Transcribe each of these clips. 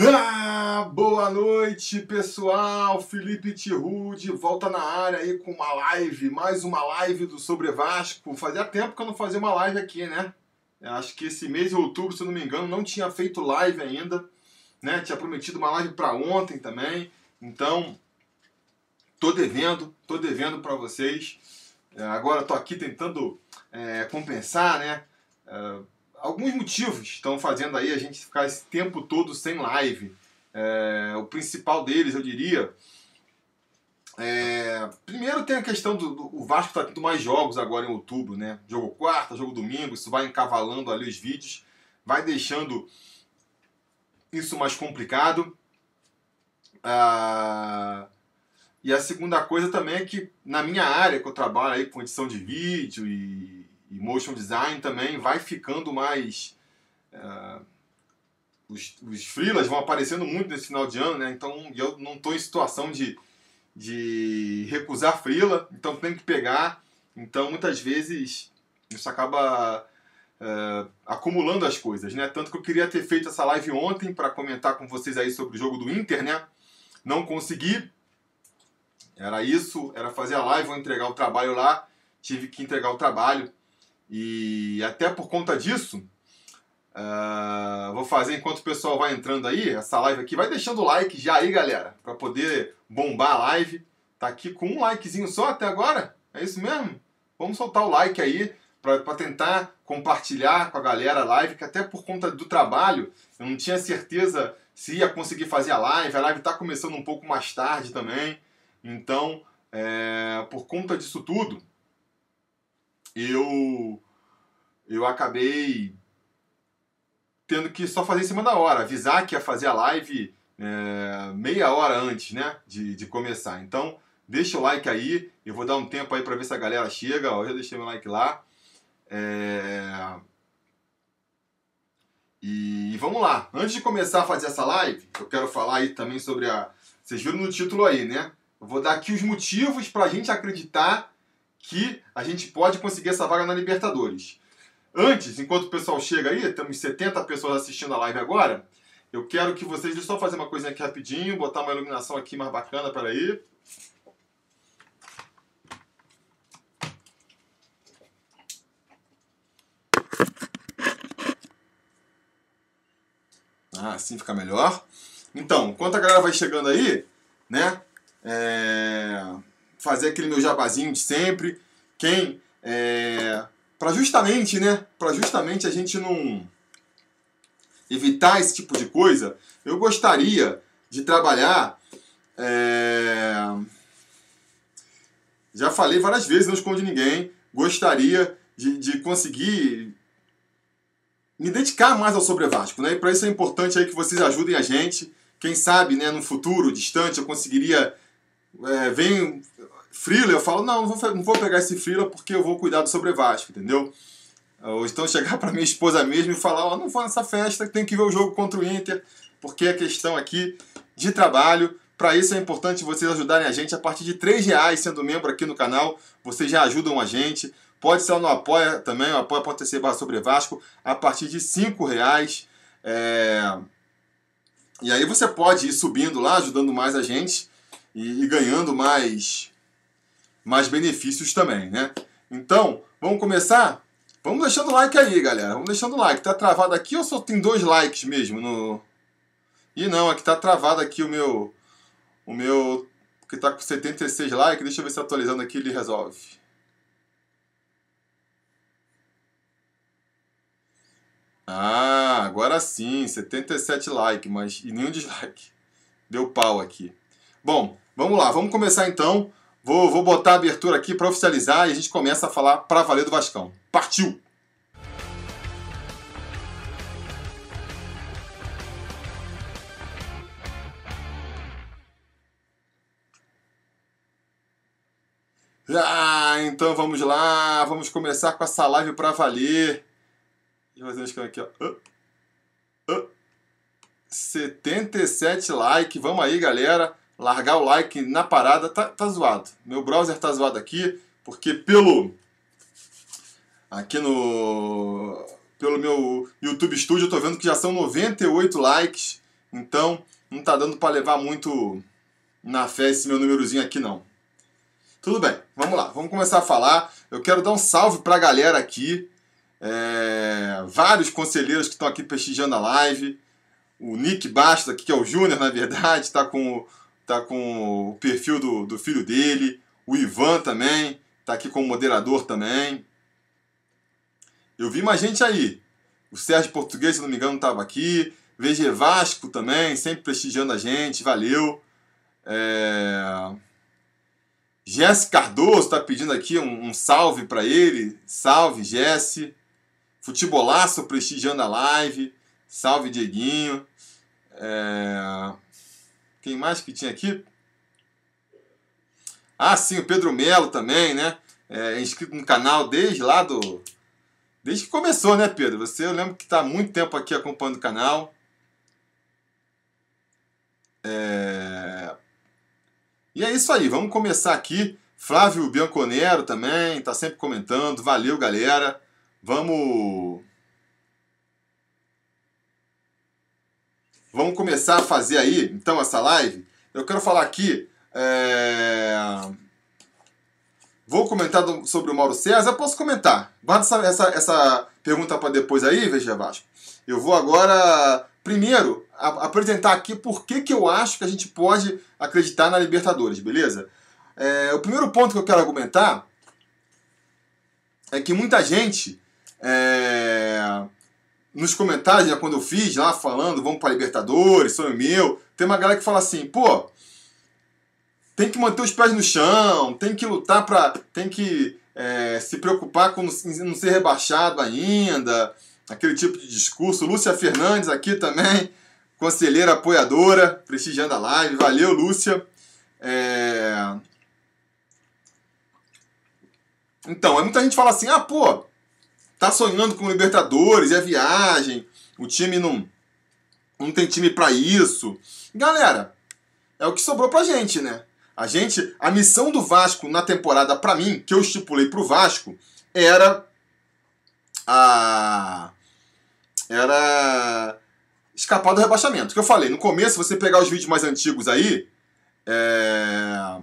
Ah, boa noite, pessoal. Felipe Tirude volta na área aí com uma live, mais uma live do Sobre Vasco. Fazia tempo que eu não fazia uma live aqui, né? Acho que esse mês de outubro, se eu não me engano, não tinha feito live ainda, né? Tinha prometido uma live para ontem também. Então, tô devendo, tô devendo para vocês. É, agora tô aqui tentando é, compensar, né? É, alguns motivos estão fazendo aí a gente ficar esse tempo todo sem live. É, o principal deles, eu diria. É, primeiro tem a questão do, do o Vasco está tendo mais jogos agora em outubro, né? Jogo quarta, jogo domingo, isso vai encavalando ali os vídeos, vai deixando isso mais complicado. Ah, e a segunda coisa também é que na minha área, que eu trabalho aí com edição de vídeo e e motion design também vai ficando mais. Uh, os, os freelas vão aparecendo muito nesse final de ano, né? Então eu não estou em situação de, de recusar freela, então tenho que pegar. Então muitas vezes isso acaba uh, acumulando as coisas, né? Tanto que eu queria ter feito essa live ontem para comentar com vocês aí sobre o jogo do Inter, né? Não consegui. Era isso, era fazer a live, vou entregar o trabalho lá. Tive que entregar o trabalho. E até por conta disso, uh, vou fazer enquanto o pessoal vai entrando aí, essa live aqui, vai deixando o like já aí, galera, para poder bombar a live. Tá aqui com um likezinho só até agora? É isso mesmo? Vamos soltar o like aí para tentar compartilhar com a galera a live, que até por conta do trabalho, eu não tinha certeza se ia conseguir fazer a live. A live está começando um pouco mais tarde também. Então, é, por conta disso tudo, eu eu acabei tendo que só fazer em cima da hora, avisar que ia fazer a live é, meia hora antes, né, de, de começar. Então, deixa o like aí, eu vou dar um tempo aí para ver se a galera chega, ó, eu já deixei meu like lá. É... E vamos lá, antes de começar a fazer essa live, eu quero falar aí também sobre a... Vocês viram no título aí, né? Eu vou dar aqui os motivos para a gente acreditar que a gente pode conseguir essa vaga na Libertadores. Antes, enquanto o pessoal chega aí, temos 70 pessoas assistindo a live agora, eu quero que vocês, deixa eu só fazer uma coisinha aqui rapidinho, botar uma iluminação aqui mais bacana, peraí. Ah, assim fica melhor. Então, enquanto a galera vai chegando aí, né, é fazer aquele meu jabazinho de sempre. Quem é, para justamente, né, para justamente a gente não evitar esse tipo de coisa, eu gostaria de trabalhar é, já falei várias vezes, não esconde ninguém, gostaria de, de conseguir me dedicar mais ao Sobre Vasco, né? E para isso é importante aí que vocês ajudem a gente. Quem sabe, né, no futuro distante eu conseguiria é, vem Frila, eu falo, não, não vou, não vou pegar esse Frila porque eu vou cuidar do sobre Vasco, entendeu? Ou então chegar para minha esposa mesmo e falar, ó, oh, não vou nessa festa, tem que ver o jogo contra o Inter, porque é questão aqui de trabalho. Para isso é importante vocês ajudarem a gente a partir de R$ reais sendo membro aqui no canal. Vocês já ajudam a gente. Pode ser no Apoia também, o Apoia pode ser sobre Vasco, a partir de R$ reais. É... E aí você pode ir subindo lá, ajudando mais a gente e, e ganhando mais mais benefícios também, né? Então, vamos começar? Vamos deixando like aí, galera. Vamos deixando like. Tá travado aqui ou só tem dois likes mesmo no... E não, aqui tá travado aqui o meu... O meu... Que tá com 76 likes. Deixa eu ver se atualizando aqui ele resolve. Ah, agora sim, 77 likes, mas e nenhum dislike. Deu pau aqui. Bom, vamos lá, vamos começar então. Vou, vou botar a abertura aqui para oficializar e a gente começa a falar para valer do Vascão. Partiu! Ah, então vamos lá, vamos começar com essa live para valer. Deixa eu fazer um esquema aqui, ó. Uh, uh. 77 likes, vamos aí, galera largar o like na parada, tá, tá zoado. Meu browser tá zoado aqui, porque pelo. Aqui no. Pelo meu YouTube Studio eu tô vendo que já são 98 likes. Então, não tá dando para levar muito na fé esse meu númerozinho aqui não. Tudo bem, vamos lá, vamos começar a falar. Eu quero dar um salve para a galera aqui, é, vários conselheiros que estão aqui prestigiando a live. O Nick Bastos aqui, que é o Júnior, na verdade, está com, tá com o perfil do, do filho dele. O Ivan também, está aqui como moderador também. Eu vi mais gente aí. O Sérgio Português, se não me engano, estava aqui. VG Vasco também, sempre prestigiando a gente, valeu. É... Jesse Cardoso está pedindo aqui um, um salve para ele. Salve, Jesse. Futebolaço prestigiando a live. Salve, Dieguinho. É... Quem mais que tinha aqui? Ah, sim, o Pedro Melo também, né? É inscrito no canal desde lá do. Desde que começou, né, Pedro? Você eu lembro que está há muito tempo aqui acompanhando o canal. É... E é isso aí, vamos começar aqui. Flávio Bianconero também, está sempre comentando. Valeu, galera. Vamos. Vamos começar a fazer aí, então, essa live. Eu quero falar aqui. É... Vou comentar do, sobre o Mauro César. Posso comentar. Guarda essa, essa, essa pergunta para depois aí, veja Vasco. Eu vou agora primeiro, a, apresentar aqui por que, que eu acho que a gente pode acreditar na Libertadores, beleza? É, o primeiro ponto que eu quero argumentar é que muita gente, é, nos comentários, né, quando eu fiz lá falando, vamos para Libertadores, sonho meu, tem uma galera que fala assim, pô, tem que manter os pés no chão, tem que lutar para. tem que é, se preocupar com não ser rebaixado ainda aquele tipo de discurso. Lúcia Fernandes aqui também, conselheira apoiadora, prestigiando a live. Valeu, Lúcia. É... Então, muita gente fala assim: ah, pô, tá sonhando com Libertadores, é viagem, o time não, não tem time para isso. Galera, é o que sobrou pra gente, né? A gente, a missão do Vasco na temporada, para mim, que eu estipulei pro Vasco, era a era escapar do rebaixamento. Que eu falei, no começo, você pegar os vídeos mais antigos aí, é...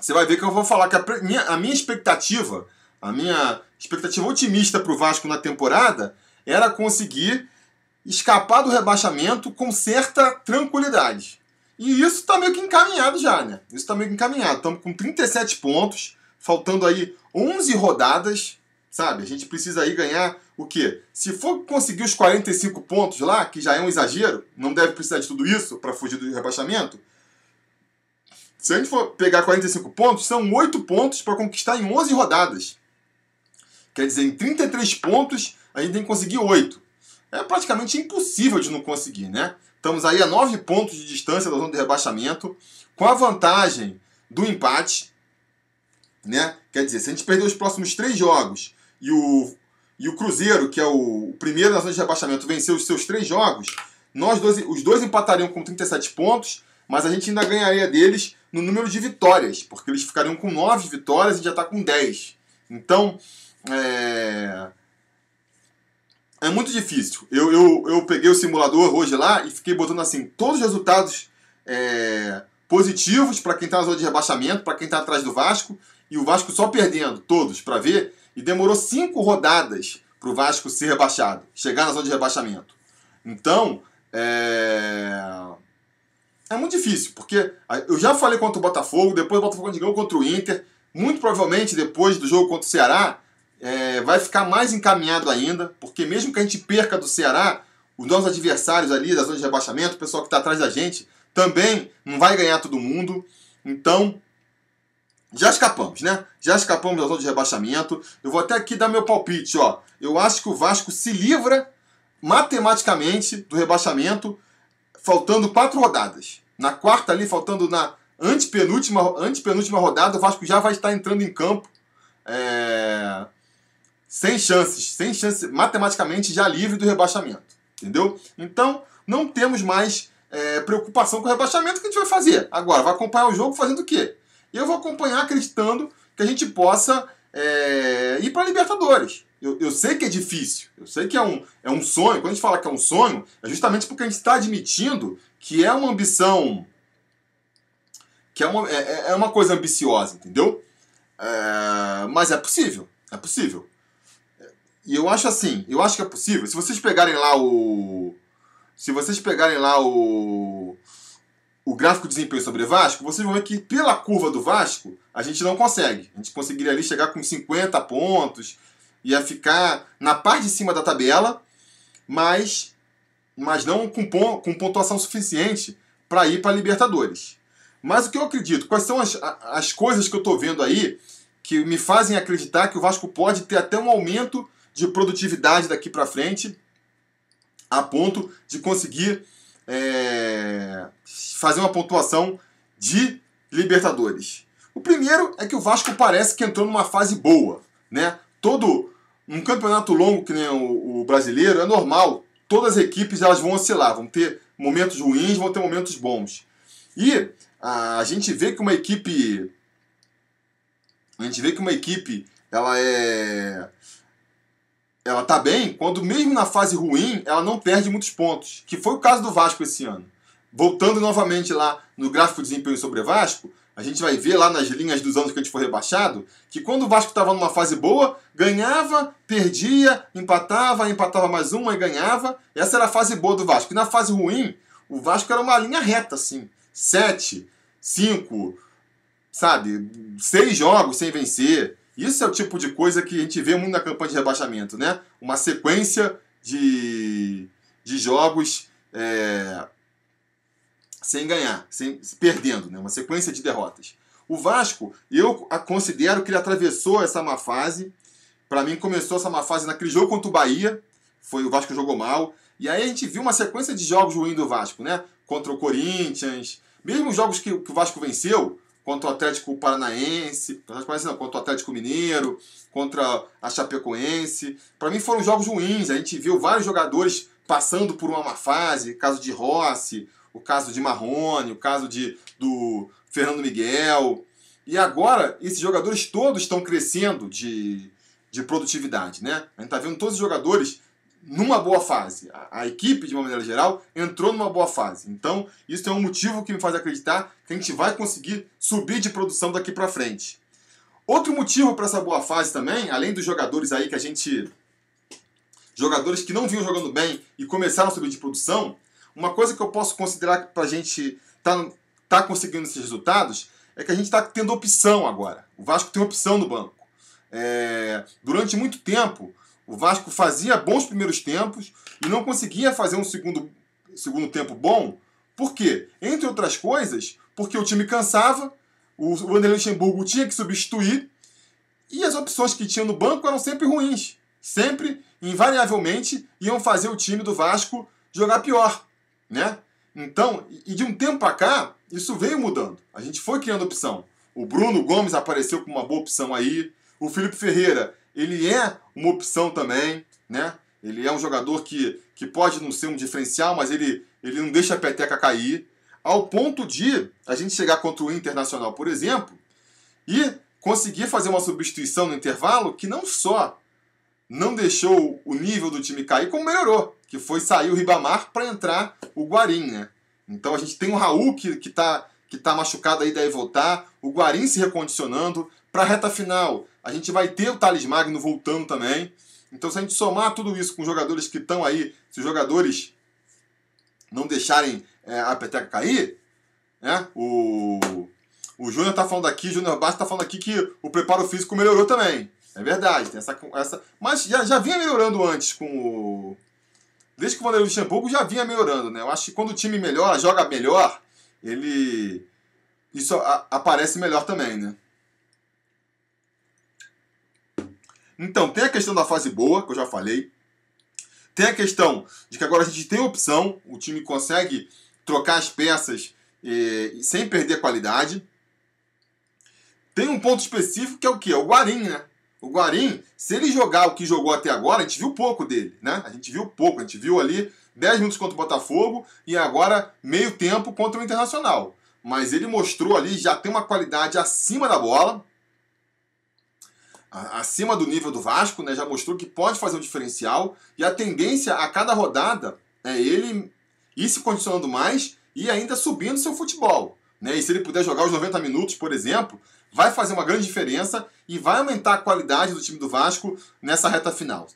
você vai ver que eu vou falar que a minha, a minha expectativa, a minha expectativa otimista para o Vasco na temporada era conseguir escapar do rebaixamento com certa tranquilidade. E isso está meio que encaminhado já, né? Isso está meio que encaminhado. Estamos com 37 pontos, faltando aí 11 rodadas, sabe? A gente precisa aí ganhar o quê? Se for conseguir os 45 pontos lá, que já é um exagero, não deve precisar de tudo isso para fugir do rebaixamento. Se a gente for pegar 45 pontos, são 8 pontos para conquistar em 11 rodadas. Quer dizer, em 33 pontos, a gente tem que conseguir 8. É praticamente impossível de não conseguir, né? Estamos aí a 9 pontos de distância da zona de rebaixamento, com a vantagem do empate, né? Quer dizer, se a gente perder os próximos 3 jogos e o e o Cruzeiro, que é o primeiro na zona de rebaixamento, venceu os seus três jogos, nós dois, os dois empatariam com 37 pontos, mas a gente ainda ganharia deles no número de vitórias, porque eles ficariam com 9 vitórias e já está com 10. Então, é... é muito difícil. Eu, eu, eu peguei o simulador hoje lá e fiquei botando assim todos os resultados é... positivos para quem está na zona de rebaixamento, para quem está atrás do Vasco, e o Vasco só perdendo todos para ver. E demorou cinco rodadas para o Vasco ser rebaixado, chegar na zona de rebaixamento. Então, é... é muito difícil, porque eu já falei contra o Botafogo, depois o Botafogo ganhou contra o Inter, muito provavelmente depois do jogo contra o Ceará, é... vai ficar mais encaminhado ainda, porque mesmo que a gente perca do Ceará, os nossos adversários ali da zona de rebaixamento, o pessoal que está atrás da gente, também não vai ganhar todo mundo. Então, já escapamos, né? Já escapamos da zona de rebaixamento. Eu vou até aqui dar meu palpite, ó. Eu acho que o Vasco se livra matematicamente do rebaixamento, faltando quatro rodadas. Na quarta ali, faltando na antepenúltima, antepenúltima rodada, o Vasco já vai estar entrando em campo é... sem chances, sem chances, matematicamente já livre do rebaixamento. Entendeu? Então, não temos mais é, preocupação com o rebaixamento. Que a gente vai fazer? Agora, vai acompanhar o jogo fazendo o quê? Eu vou acompanhar acreditando que a gente possa é, ir para Libertadores. Eu, eu sei que é difícil, eu sei que é um, é um sonho. Quando a gente fala que é um sonho, é justamente porque a gente está admitindo que é uma ambição. que é uma, é, é uma coisa ambiciosa, entendeu? É, mas é possível, é possível. E eu acho assim, eu acho que é possível. Se vocês pegarem lá o. Se vocês pegarem lá o. O gráfico de desempenho sobre Vasco, vocês vão ver que pela curva do Vasco, a gente não consegue. A gente conseguiria ali chegar com 50 pontos, ia ficar na parte de cima da tabela, mas, mas não com, com pontuação suficiente para ir para Libertadores. Mas o que eu acredito, quais são as, as coisas que eu estou vendo aí que me fazem acreditar que o Vasco pode ter até um aumento de produtividade daqui para frente, a ponto de conseguir é, fazer uma pontuação de Libertadores. O primeiro é que o Vasco parece que entrou numa fase boa, né? Todo um campeonato longo que nem o, o brasileiro é normal. Todas as equipes elas vão oscilar, vão ter momentos ruins, vão ter momentos bons. E a, a gente vê que uma equipe a gente vê que uma equipe ela é ela tá bem quando mesmo na fase ruim ela não perde muitos pontos, que foi o caso do Vasco esse ano. Voltando novamente lá no gráfico de desempenho sobre Vasco, a gente vai ver lá nas linhas dos anos que a gente foi rebaixado, que quando o Vasco estava numa fase boa, ganhava, perdia, empatava, empatava mais uma e ganhava. Essa era a fase boa do Vasco. E na fase ruim, o Vasco era uma linha reta, assim. Sete, cinco, sabe? Seis jogos sem vencer. Isso é o tipo de coisa que a gente vê muito na campanha de rebaixamento, né? Uma sequência de, de jogos é, sem ganhar, sem perdendo, né? Uma sequência de derrotas. O Vasco, eu considero que ele atravessou essa má fase. Para mim, começou essa má fase naquele jogo contra o Bahia. Foi o Vasco jogou mal. E aí a gente viu uma sequência de jogos ruins do Vasco, né? Contra o Corinthians. Mesmo os jogos que, que o Vasco venceu, contra o Atlético Paranaense, não, contra o Atlético Mineiro, contra a Chapecoense. Para mim foram jogos ruins. A gente viu vários jogadores passando por uma má fase, caso de Rossi, o caso de Marrone, o caso de, do Fernando Miguel. E agora esses jogadores todos estão crescendo de, de produtividade, né? A gente está vendo todos os jogadores numa boa fase. A, a, equipe, de uma maneira geral, entrou numa boa fase. Então, isso é um motivo que me faz acreditar que a gente vai conseguir subir de produção daqui para frente. Outro motivo para essa boa fase também, além dos jogadores aí que a gente. Jogadores que não vinham jogando bem e começaram a subir de produção, uma coisa que eu posso considerar para a gente tá, tá conseguindo esses resultados é que a gente está tendo opção agora. O Vasco tem opção no banco. É, durante muito tempo, o Vasco fazia bons primeiros tempos e não conseguia fazer um segundo, segundo tempo bom. Por quê? Entre outras coisas, porque o time cansava, o Vanderlei Luxemburgo tinha que substituir e as opções que tinha no banco eram sempre ruins. Sempre, invariavelmente, iam fazer o time do Vasco jogar pior. Né? Então, e de um tempo para cá, isso veio mudando. A gente foi criando opção. O Bruno Gomes apareceu com uma boa opção aí. O Felipe Ferreira ele é uma opção também, né? Ele é um jogador que, que pode não ser um diferencial, mas ele, ele não deixa a peteca cair. Ao ponto de a gente chegar contra o Internacional, por exemplo, e conseguir fazer uma substituição no intervalo que não só não deixou o nível do time cair, como melhorou, que foi sair o Ribamar para entrar o Guarim, né? Então a gente tem o Raul que, que, tá, que tá machucado aí, deve voltar, o Guarim se recondicionando. Para a reta final, a gente vai ter o Thales Magno voltando também. Então, se a gente somar tudo isso com jogadores que estão aí, se os jogadores não deixarem é, a peteca cair, né? O, o Júnior está falando aqui, Júnior Bastos está falando aqui que o preparo físico melhorou também. É verdade, tem essa, essa mas já, já vinha melhorando antes com o. Desde que o Vanderlei Luxemburgo já vinha melhorando, né? Eu acho que quando o time melhora, joga melhor, ele. Isso a, aparece melhor também, né? Então, tem a questão da fase boa, que eu já falei. Tem a questão de que agora a gente tem opção, o time consegue trocar as peças e, sem perder qualidade. Tem um ponto específico que é o que? É o Guarim, né? O Guarim, se ele jogar o que jogou até agora, a gente viu pouco dele, né? A gente viu pouco, a gente viu ali 10 minutos contra o Botafogo e agora meio tempo contra o Internacional. Mas ele mostrou ali, já tem uma qualidade acima da bola, acima do nível do Vasco, né? Já mostrou que pode fazer um diferencial e a tendência a cada rodada é ele ir se condicionando mais e ainda subindo seu futebol. Né? E se ele puder jogar os 90 minutos, por exemplo, vai fazer uma grande diferença e vai aumentar a qualidade do time do Vasco nessa reta final.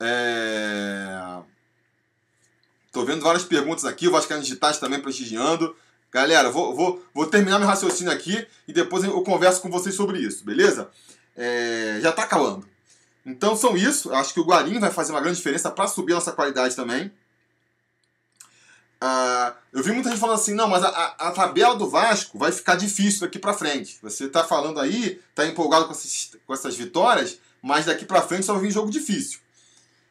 É... Tô vendo várias perguntas aqui, o Vascaínos Digitais também prestigiando. Galera, vou, vou, vou terminar meu raciocínio aqui e depois eu converso com vocês sobre isso, beleza? É... Já tá acabando. Então são isso. Acho que o Guarim vai fazer uma grande diferença para subir a nossa qualidade também. Uh, eu vi muita gente falando assim, não, mas a, a, tabela do Vasco vai ficar difícil daqui para frente. Você está falando aí, está empolgado com, esses, com essas vitórias, mas daqui para frente só vai vir jogo difícil.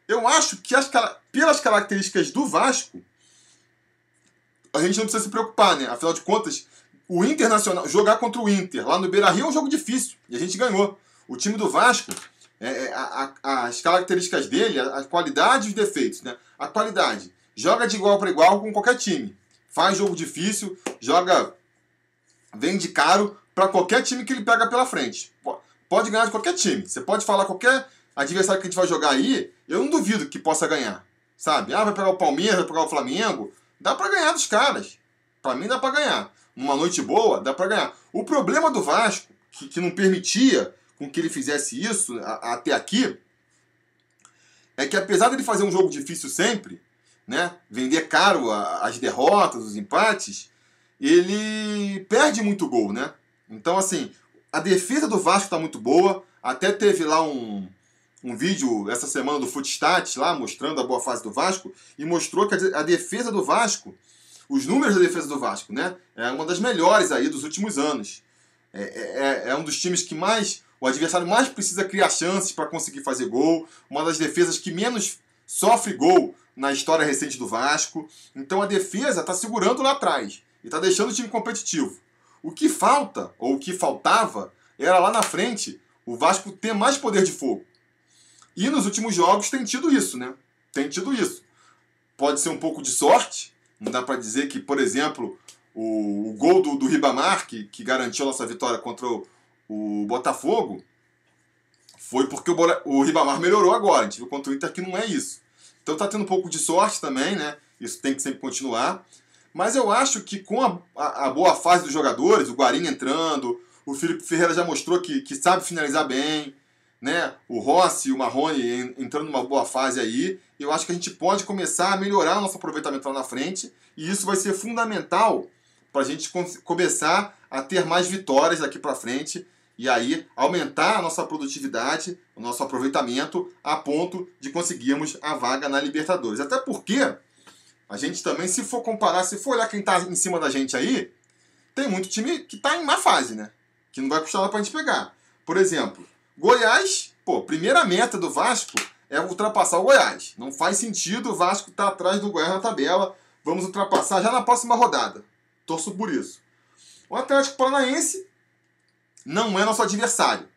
Eu acho que as, pelas características do Vasco, a gente não precisa se preocupar, né? Afinal de contas, o Internacional, jogar contra o Inter lá no Beira Rio é um jogo difícil e a gente ganhou. O time do Vasco é, é, a, a, as características dele, a, a qualidade e os defeitos. Né? A qualidade, joga de igual para igual com qualquer time. Faz jogo difícil, joga. vende caro para qualquer time que ele pega pela frente. Pode ganhar de qualquer time. Você pode falar qualquer adversário que a gente vai jogar aí, eu não duvido que possa ganhar. Sabe? Ah, vai pegar o Palmeiras, vai pegar o Flamengo. Dá para ganhar dos caras. Para mim dá para ganhar. Numa noite boa, dá para ganhar. O problema do Vasco, que, que não permitia com que ele fizesse isso a, até aqui é que apesar de ele fazer um jogo difícil sempre, né, vender caro a, as derrotas, os empates, ele perde muito gol, né? Então assim, a defesa do Vasco está muito boa. Até teve lá um, um vídeo essa semana do Footstats lá mostrando a boa fase do Vasco e mostrou que a, defesa do Vasco, os números da defesa do Vasco, né, é uma das melhores aí dos últimos anos. É, é, é um dos times que mais o adversário mais precisa criar chances para conseguir fazer gol, uma das defesas que menos sofre gol na história recente do Vasco. Então a defesa está segurando lá atrás e está deixando o time competitivo. O que falta, ou o que faltava, era lá na frente o Vasco ter mais poder de fogo. E nos últimos jogos tem tido isso, né? Tem tido isso. Pode ser um pouco de sorte, não dá para dizer que, por exemplo, o, o gol do, do Ribamar, que, que garantiu a nossa vitória contra o, o Botafogo foi porque o, o Ribamar melhorou agora. A gente viu contra o Inter que não é isso. Então tá tendo um pouco de sorte também, né? Isso tem que sempre continuar. Mas eu acho que com a, a, a boa fase dos jogadores, o Guarim entrando, o Felipe Ferreira já mostrou que, que sabe finalizar bem, né? O Rossi e o Marrone entrando numa boa fase aí. Eu acho que a gente pode começar a melhorar o nosso aproveitamento lá na frente. E isso vai ser fundamental para a gente começar a ter mais vitórias daqui para frente e aí aumentar a nossa produtividade, o nosso aproveitamento, a ponto de conseguirmos a vaga na Libertadores. Até porque a gente também, se for comparar, se for olhar quem está em cima da gente aí, tem muito time que está em má fase, né? Que não vai custar nada para a gente pegar. Por exemplo, Goiás, pô, primeira meta do Vasco é ultrapassar o Goiás. Não faz sentido o Vasco estar tá atrás do Goiás na tabela. Vamos ultrapassar já na próxima rodada. Torço por isso. O Atlético Paranaense não é nosso adversário,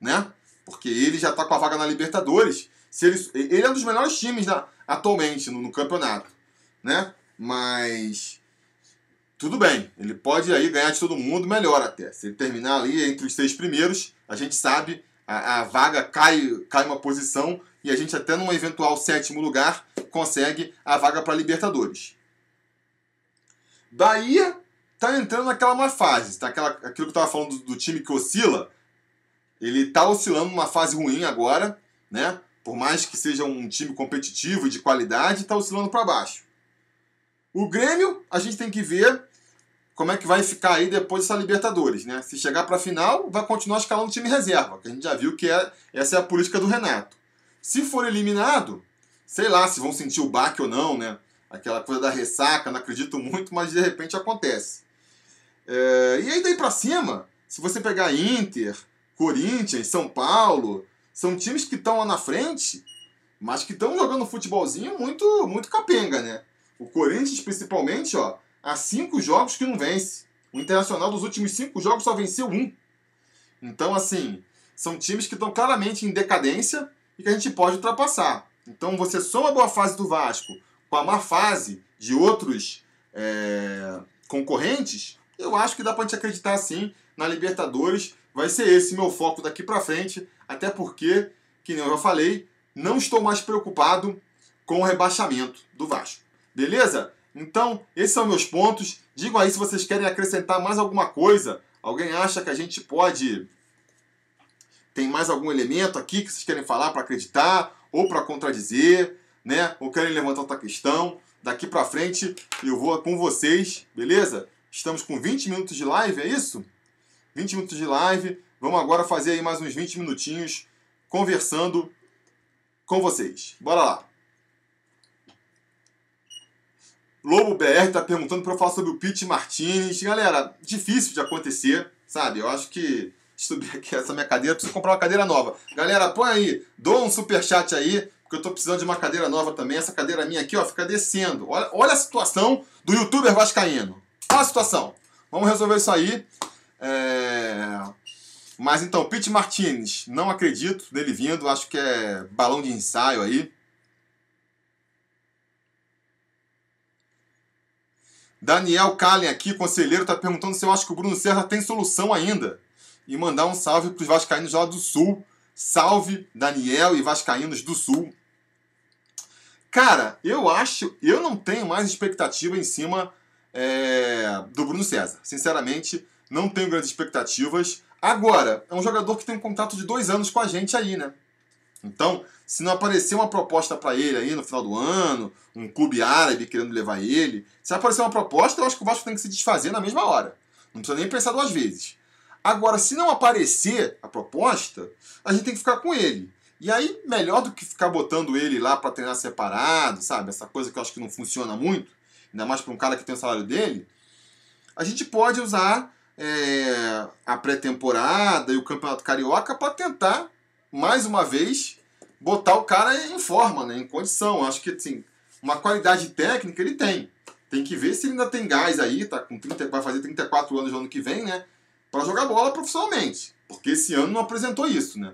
né? Porque ele já está com a vaga na Libertadores. Se ele, ele é um dos melhores times atualmente no, no, campeonato, né? Mas tudo bem, ele pode aí ganhar de todo mundo, melhor até. Se ele terminar ali entre os seis primeiros, a gente sabe a, a vaga cai, cai uma posição e a gente até num eventual sétimo lugar consegue a vaga para Libertadores. Bahia tá entrando naquela má fase. Tá aquela, aquilo que eu tava falando do, do time que oscila. Ele tá oscilando numa fase ruim agora, né? Por mais que seja um time competitivo e de qualidade, tá oscilando para baixo. O Grêmio, a gente tem que ver como é que vai ficar aí depois dessa Libertadores, né? Se chegar para a final, vai continuar escalando o time reserva, que a gente já viu que é, essa é a política do Renato. Se for eliminado, sei lá se vão sentir o baque ou não, né? Aquela coisa da ressaca, não acredito muito, mas de repente acontece. É, e aí daí para cima, se você pegar Inter, Corinthians, São Paulo, são times que estão lá na frente, mas que estão jogando futebolzinho muito, muito capenga, né? O Corinthians, principalmente, ó, há cinco jogos que não vence. O Internacional dos últimos cinco jogos só venceu um. Então, assim, são times que estão claramente em decadência e que a gente pode ultrapassar. Então, você soma a boa fase do Vasco com a má fase de outros é, concorrentes, eu acho que dá pra gente acreditar sim na Libertadores, vai ser esse meu foco daqui para frente, até porque, que nem eu já falei, não estou mais preocupado com o rebaixamento do Vasco. Beleza? Então, esses são meus pontos. Digam aí se vocês querem acrescentar mais alguma coisa. Alguém acha que a gente pode. Tem mais algum elemento aqui que vocês querem falar para acreditar ou para contradizer, né? Ou querem levantar outra questão? Daqui para frente eu vou com vocês, beleza? Estamos com 20 minutos de live, é isso? 20 minutos de live. Vamos agora fazer aí mais uns 20 minutinhos conversando com vocês. Bora lá. Lobo BR está perguntando para eu falar sobre o Pete Martinez. Galera, difícil de acontecer, sabe? Eu acho que subir aqui essa minha cadeira, preciso comprar uma cadeira nova. Galera, põe aí, dou um super chat aí, porque eu estou precisando de uma cadeira nova também. Essa cadeira minha aqui, ó, fica descendo. Olha, olha a situação do youtuber vascaíno. Olha a situação. Vamos resolver isso aí. É... Mas então, Pete Martinez, não acredito nele vindo, acho que é balão de ensaio aí. Daniel Kallen aqui, conselheiro, está perguntando se eu acho que o Bruno César tem solução ainda. E mandar um salve para os vascaínos lá do Sul. Salve, Daniel e vascaínos do Sul. Cara, eu acho, eu não tenho mais expectativa em cima é, do Bruno César. Sinceramente, não tenho grandes expectativas. Agora, é um jogador que tem um contrato de dois anos com a gente aí, né? Então, se não aparecer uma proposta para ele aí no final do ano, um clube árabe querendo levar ele, se aparecer uma proposta, eu acho que o Vasco tem que se desfazer na mesma hora. Não precisa nem pensar duas vezes. Agora, se não aparecer a proposta, a gente tem que ficar com ele. E aí, melhor do que ficar botando ele lá para treinar separado, sabe? Essa coisa que eu acho que não funciona muito, ainda mais para um cara que tem o salário dele, a gente pode usar é, a pré-temporada e o Campeonato Carioca para tentar mais uma vez, botar o cara em forma, né, em condição. Acho que assim, uma qualidade técnica ele tem. Tem que ver se ele ainda tem gás aí, tá com 30, vai fazer 34 anos no ano que vem, né? Para jogar bola profissionalmente. Porque esse ano não apresentou isso, né?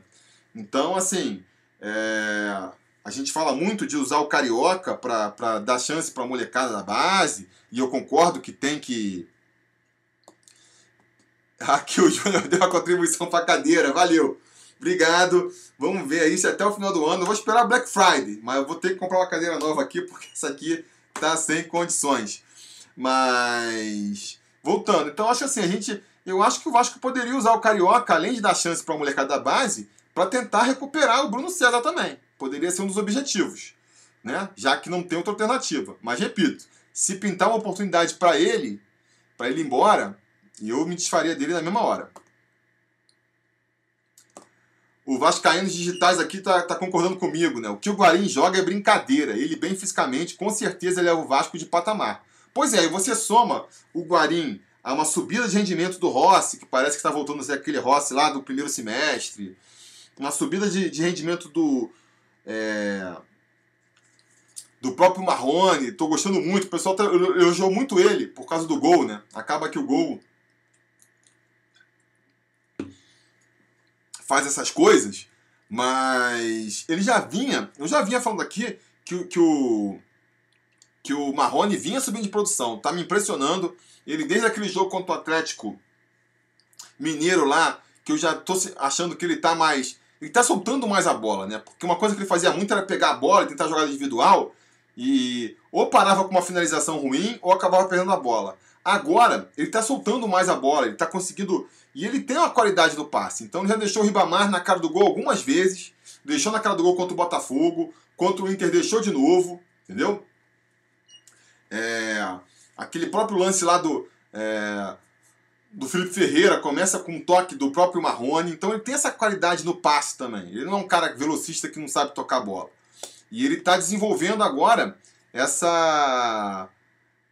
Então, assim, é, a gente fala muito de usar o carioca para dar chance para a molecada da base, e eu concordo que tem que. Aqui o Júnior deu a contribuição para cadeira, valeu. Obrigado. Vamos ver aí se até o final do ano. Eu vou esperar Black Friday, mas eu vou ter que comprar uma cadeira nova aqui porque essa aqui tá sem condições. Mas voltando, então acho assim, a gente, eu acho que o Vasco poderia usar o carioca além de dar chance para a molecada da base, para tentar recuperar o Bruno César também. Poderia ser um dos objetivos, né? Já que não tem outra alternativa. Mas repito, se pintar uma oportunidade para ele, para ele ir embora, eu me desfaria dele na mesma hora. O Vascaínos Digitais aqui tá, tá concordando comigo, né? O que o Guarim joga é brincadeira. Ele, bem fisicamente, com certeza leva o Vasco de patamar. Pois é, e você soma o Guarim a uma subida de rendimento do Rossi, que parece que está voltando a ser aquele Rossi lá do primeiro semestre. Uma subida de, de rendimento do. É, do próprio Marrone. Tô gostando muito. O pessoal tá, elogiou muito ele por causa do gol, né? Acaba que o gol faz essas coisas, mas ele já vinha, eu já vinha falando aqui que, que o que o Marrone vinha subindo de produção, tá me impressionando. Ele desde aquele jogo contra o Atlético Mineiro lá, que eu já tô achando que ele tá mais ele tá soltando mais a bola, né? Porque uma coisa que ele fazia muito era pegar a bola e tentar jogar individual e ou parava com uma finalização ruim ou acabava perdendo a bola. Agora, ele está soltando mais a bola, ele está conseguindo. E ele tem uma qualidade do passe. Então ele já deixou o Ribamar na cara do gol algumas vezes. Deixou na cara do gol contra o Botafogo. Contra o Inter deixou de novo. Entendeu? É, aquele próprio lance lá do. É, do Felipe Ferreira começa com um toque do próprio Marrone. Então ele tem essa qualidade no passe também. Ele não é um cara velocista que não sabe tocar bola. E ele está desenvolvendo agora essa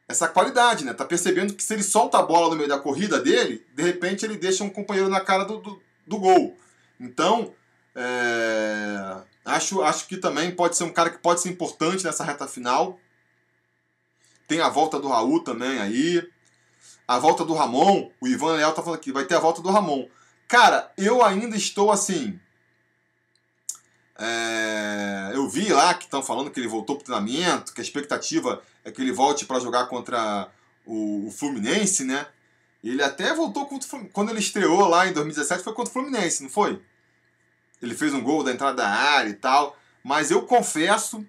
essa qualidade, né? Tá percebendo que se ele solta a bola no meio da corrida dele, de repente ele deixa um companheiro na cara do, do, do gol. Então, é, acho, acho que também pode ser um cara que pode ser importante nessa reta final. Tem a volta do Raul também aí. A volta do Ramon. O Ivan Leal tá falando aqui, vai ter a volta do Ramon. Cara, eu ainda estou assim. É, eu vi lá que estão falando que ele voltou para o treinamento, que a expectativa é que ele volte para jogar contra o, o, Fluminense, né? Ele até voltou contra, quando ele estreou lá em 2017 foi contra o Fluminense, não foi? Ele fez um gol da entrada da área e tal, mas eu confesso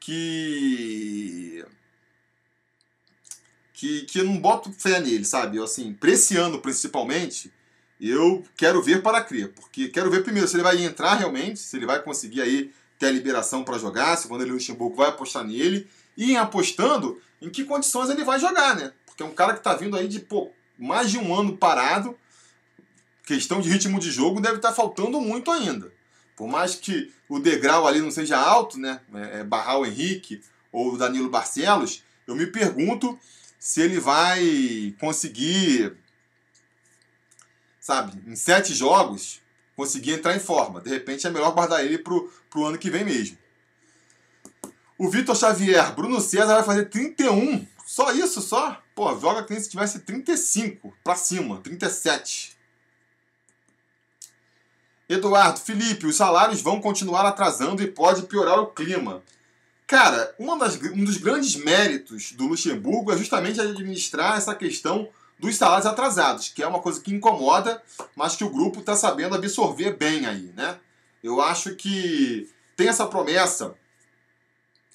que que, que eu não boto fé nele, sabe? Eu, assim, esse ano principalmente, eu quero ver para crer, porque quero ver primeiro se ele vai entrar realmente, se ele vai conseguir aí ter a liberação para jogar, se o Vanderlei Luxemburgo vai apostar nele, e apostando, em que condições ele vai jogar, né? Porque é um cara que está vindo aí de pô, mais de um ano parado, questão de ritmo de jogo deve estar tá faltando muito ainda. Por mais que o degrau ali não seja alto, né? É, é barrar o Henrique ou o Danilo Barcelos, eu me pergunto se ele vai conseguir, sabe, em sete jogos, conseguir entrar em forma. De repente é melhor guardar ele pro, pro ano que vem mesmo. O Vitor Xavier, Bruno César vai fazer 31. Só isso, só? Pô, joga que se tivesse 35 pra cima, 37. Eduardo, Felipe, os salários vão continuar atrasando e pode piorar o clima. Cara, das, um dos grandes méritos do Luxemburgo é justamente administrar essa questão dos salários atrasados, que é uma coisa que incomoda, mas que o grupo está sabendo absorver bem aí, né? Eu acho que tem essa promessa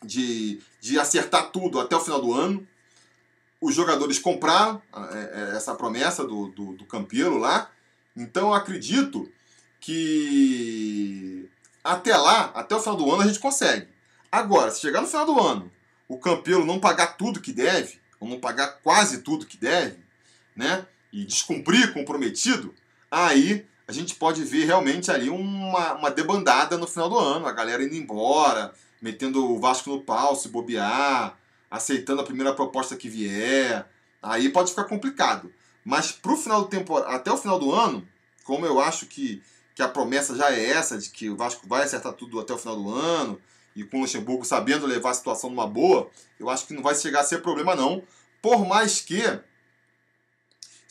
de, de acertar tudo até o final do ano. Os jogadores compraram é, é, essa promessa do, do, do Campelo lá. Então eu acredito que até lá, até o final do ano, a gente consegue. Agora, se chegar no final do ano, o Campelo não pagar tudo que deve, ou não pagar quase tudo que deve, né? E descumprir comprometido, aí a gente pode ver realmente ali uma, uma debandada no final do ano, a galera indo embora, metendo o Vasco no pau, se bobear, aceitando a primeira proposta que vier. Aí pode ficar complicado. Mas pro final do tempo, até o final do ano, como eu acho que, que a promessa já é essa, de que o Vasco vai acertar tudo até o final do ano, e com o Luxemburgo sabendo levar a situação numa boa, eu acho que não vai chegar a ser problema não. Por mais que,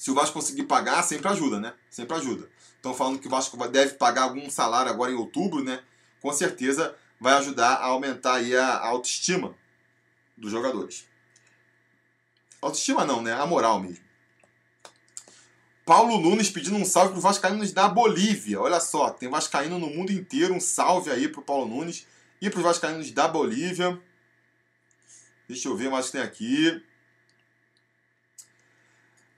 se o Vasco conseguir pagar, sempre ajuda, né? Sempre ajuda. Estão falando que o Vasco deve pagar algum salário agora em outubro, né? Com certeza vai ajudar a aumentar aí a autoestima dos jogadores. Autoestima não, né? A moral mesmo. Paulo Nunes pedindo um salve pro Vascaínos da Bolívia. Olha só, tem Vascaíno no mundo inteiro. Um salve aí pro Paulo Nunes. E para os vascaínos da Bolívia. Deixa eu ver mais que tem aqui.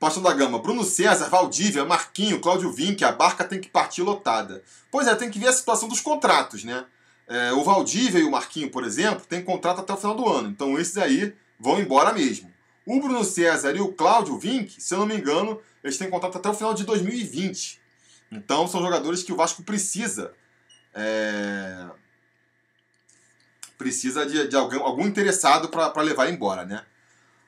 Pastor da Gama, Bruno César, Valdívia, Marquinho, Cláudio Vinck, a barca tem que partir lotada. Pois é, tem que ver a situação dos contratos, né? É, o Valdívia e o Marquinho, por exemplo, têm contrato até o final do ano, então esses aí vão embora mesmo. O Bruno César e o Cláudio Vinck, se eu não me engano, eles têm contrato até o final de 2020. Então são jogadores que o Vasco precisa é, precisa de, de alguém, algum interessado para levar embora, né?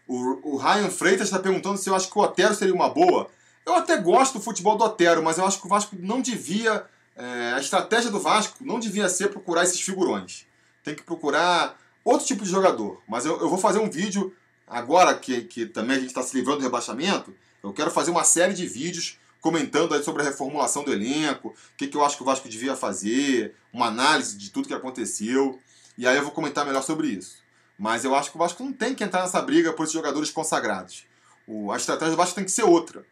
O, o Ryan Freitas está perguntando se eu acho que o Otero seria uma boa. Eu até gosto do futebol do Otero, mas eu acho que o Vasco não devia. É, a estratégia do Vasco não devia ser procurar esses figurões. Tem que procurar outro tipo de jogador. Mas eu, eu vou fazer um vídeo agora que, que também a gente está se livrando do rebaixamento. Eu quero fazer uma série de vídeos comentando sobre a reformulação do elenco, o que, que eu acho que o Vasco devia fazer, uma análise de tudo que aconteceu. E aí eu vou comentar melhor sobre isso. Mas eu acho que o Vasco não tem que entrar nessa briga por esses jogadores consagrados. O, a estratégia do Vasco tem que ser outra.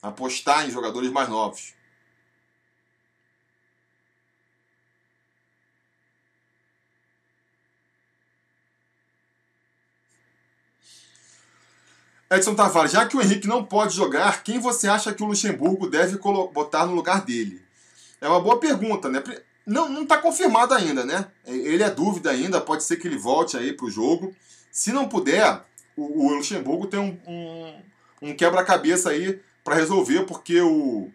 Apostar em jogadores mais novos. Edson Tavares, já que o Henrique não pode jogar, quem você acha que o Luxemburgo deve botar no lugar dele? É uma boa pergunta, né? Não, não está confirmado ainda, né? Ele é dúvida ainda, pode ser que ele volte aí para o jogo. Se não puder, o, o Luxemburgo tem um, um, um quebra-cabeça aí para resolver, porque o,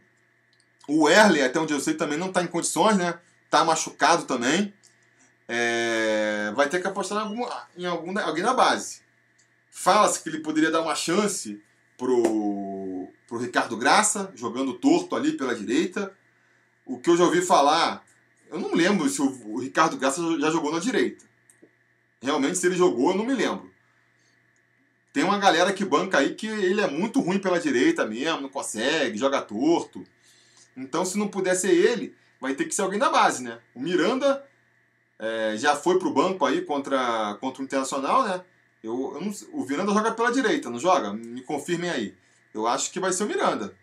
o Erle, até onde eu sei, também não está em condições, né? Está machucado também. É, vai ter que apostar em, algum, em algum, alguém na base. Fala-se que ele poderia dar uma chance pro, pro Ricardo Graça, jogando torto ali pela direita. O que eu já ouvi falar eu não lembro se o, Ricardo Graça já jogou na direita. Realmente, se ele jogou, eu não me lembro. Tem uma galera que banca aí que ele é muito ruim pela direita mesmo, não consegue, joga torto. Então, se não puder ser ele, vai ter que ser alguém da base, né? O Miranda é, já foi pro banco aí contra, contra o Internacional, né? Eu, eu não, o Miranda joga pela direita, não joga? Me confirmem aí. eu acho que vai ser o Miranda.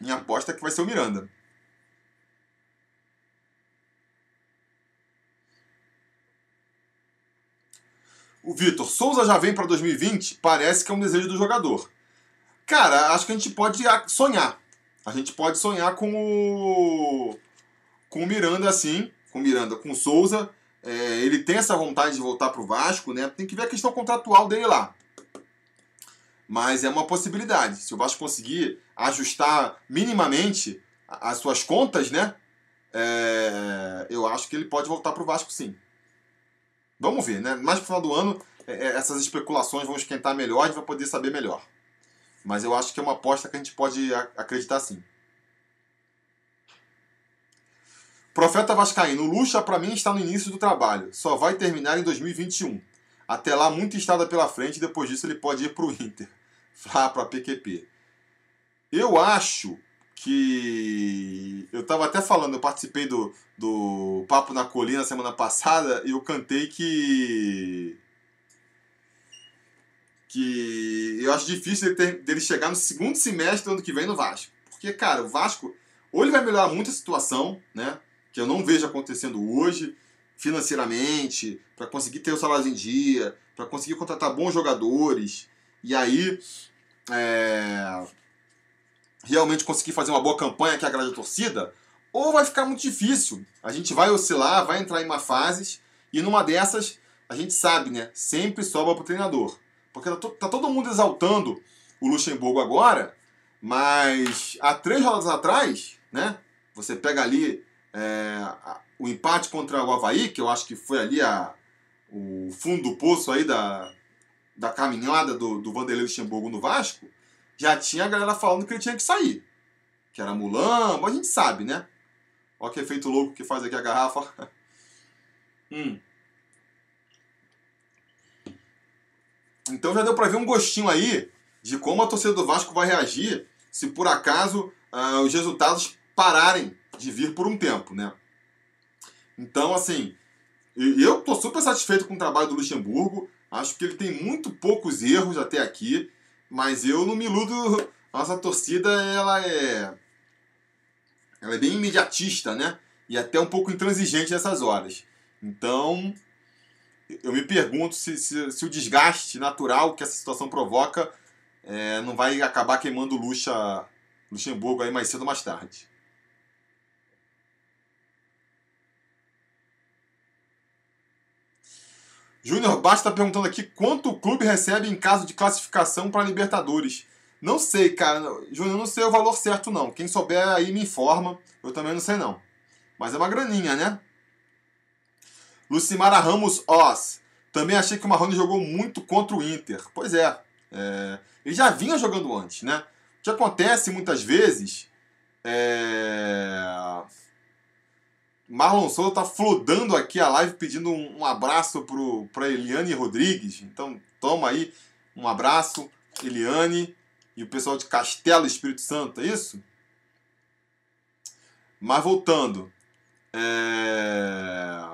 Minha aposta é que vai ser o Miranda. O Vitor, Souza já vem para 2020? Parece que é um desejo do jogador. Cara, acho que a gente pode sonhar. A gente pode sonhar com o com o Miranda assim, com o Miranda, com o Souza. É, ele tem essa vontade de voltar para o Vasco, né? Tem que ver a questão contratual dele lá. Mas é uma possibilidade. Se o Vasco conseguir ajustar minimamente as suas contas, né? É, eu acho que ele pode voltar para o Vasco sim. Vamos ver, né? Mais pro final do ano, é, é, essas especulações vão esquentar melhor, a gente vai poder saber melhor. Mas eu acho que é uma aposta que a gente pode acreditar sim. Profeta Vascaíno, Lucha para mim está no início do trabalho. Só vai terminar em 2021. Até lá, muita estrada pela frente. Depois disso, ele pode ir para o Inter. Lá para PQP. Eu acho que eu estava até falando, eu participei do, do Papo na Colina semana passada e eu cantei que que eu acho difícil ele, ter, dele chegar no segundo semestre do ano que vem no Vasco. Porque, cara, o Vasco ou ele vai melhorar muito a situação, né? Que eu não vejo acontecendo hoje, financeiramente, para conseguir ter o salário em dia, para conseguir contratar bons jogadores, e aí é, realmente conseguir fazer uma boa campanha que agrade a torcida, ou vai ficar muito difícil. A gente vai oscilar, vai entrar em uma fase e numa dessas, a gente sabe, né? Sempre sobra para o treinador. Porque tá, tá, todo mundo exaltando o Luxemburgo agora, mas há três rodadas atrás, né? Você pega ali é, o empate contra o Havaí, que eu acho que foi ali a, o fundo do poço aí da, da caminhada do, do Vanderlei Luxemburgo no Vasco já tinha a galera falando que ele tinha que sair. Que era mulambo, a gente sabe, né? Olha que efeito louco que faz aqui a garrafa. hum. Então já deu para ver um gostinho aí de como a torcida do Vasco vai reagir se por acaso uh, os resultados pararem de vir por um tempo, né? Então, assim, eu tô super satisfeito com o trabalho do Luxemburgo. Acho que ele tem muito poucos erros até aqui. Mas eu não me iludo. Nossa torcida, ela é. Ela é bem imediatista, né? E até um pouco intransigente nessas horas. Então, eu me pergunto se, se, se o desgaste natural que essa situação provoca é, não vai acabar queimando Luxa, Luxemburgo aí mais cedo ou mais tarde. Júnior Basta está perguntando aqui quanto o clube recebe em caso de classificação para Libertadores. Não sei, cara. Júnior, não sei o valor certo, não. Quem souber aí me informa. Eu também não sei, não. Mas é uma graninha, né? Lucimara Ramos Oz. Também achei que o Marrone jogou muito contra o Inter. Pois é, é. Ele já vinha jogando antes, né? O que acontece muitas vezes é Marlon Souza tá flodando aqui a live pedindo um, um abraço para Eliane Rodrigues. Então, toma aí um abraço, Eliane e o pessoal de Castelo Espírito Santo, é isso? Mas voltando. É...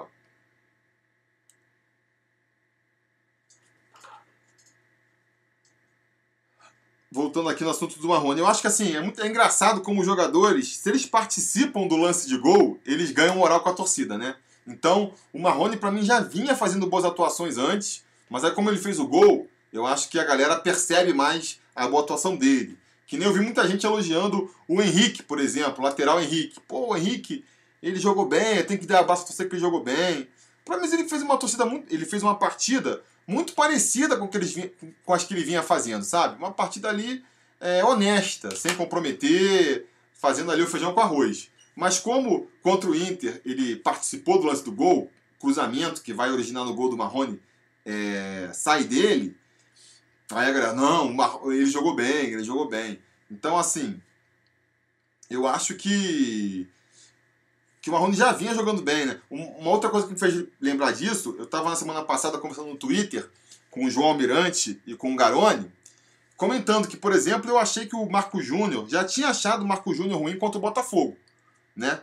voltando aqui no assunto do Marrone, eu acho que assim, é muito é engraçado como os jogadores, se eles participam do lance de gol, eles ganham moral com a torcida, né? Então, o Marrone para mim já vinha fazendo boas atuações antes, mas aí como ele fez o gol, eu acho que a galera percebe mais a boa atuação dele. Que nem eu vi muita gente elogiando o Henrique, por exemplo, lateral Henrique. Pô, o Henrique, ele jogou bem, tem que dar abraço torcer que ele jogou bem. Para mim ele fez uma torcida muito, ele fez uma partida muito parecida com, que eles vinha, com as que ele vinha fazendo, sabe? Uma partida ali é, honesta, sem comprometer, fazendo ali o feijão com arroz. Mas como contra o Inter ele participou do lance do gol, cruzamento que vai originar no gol do Marrone é, sai dele, aí a galera, não, ele jogou bem, ele jogou bem. Então, assim, eu acho que o Marrone já vinha jogando bem, né? Uma outra coisa que me fez lembrar disso, eu estava na semana passada conversando no Twitter com o João Almirante e com o Garoni, comentando que, por exemplo, eu achei que o Marco Júnior, já tinha achado o Marco Júnior ruim contra o Botafogo, né?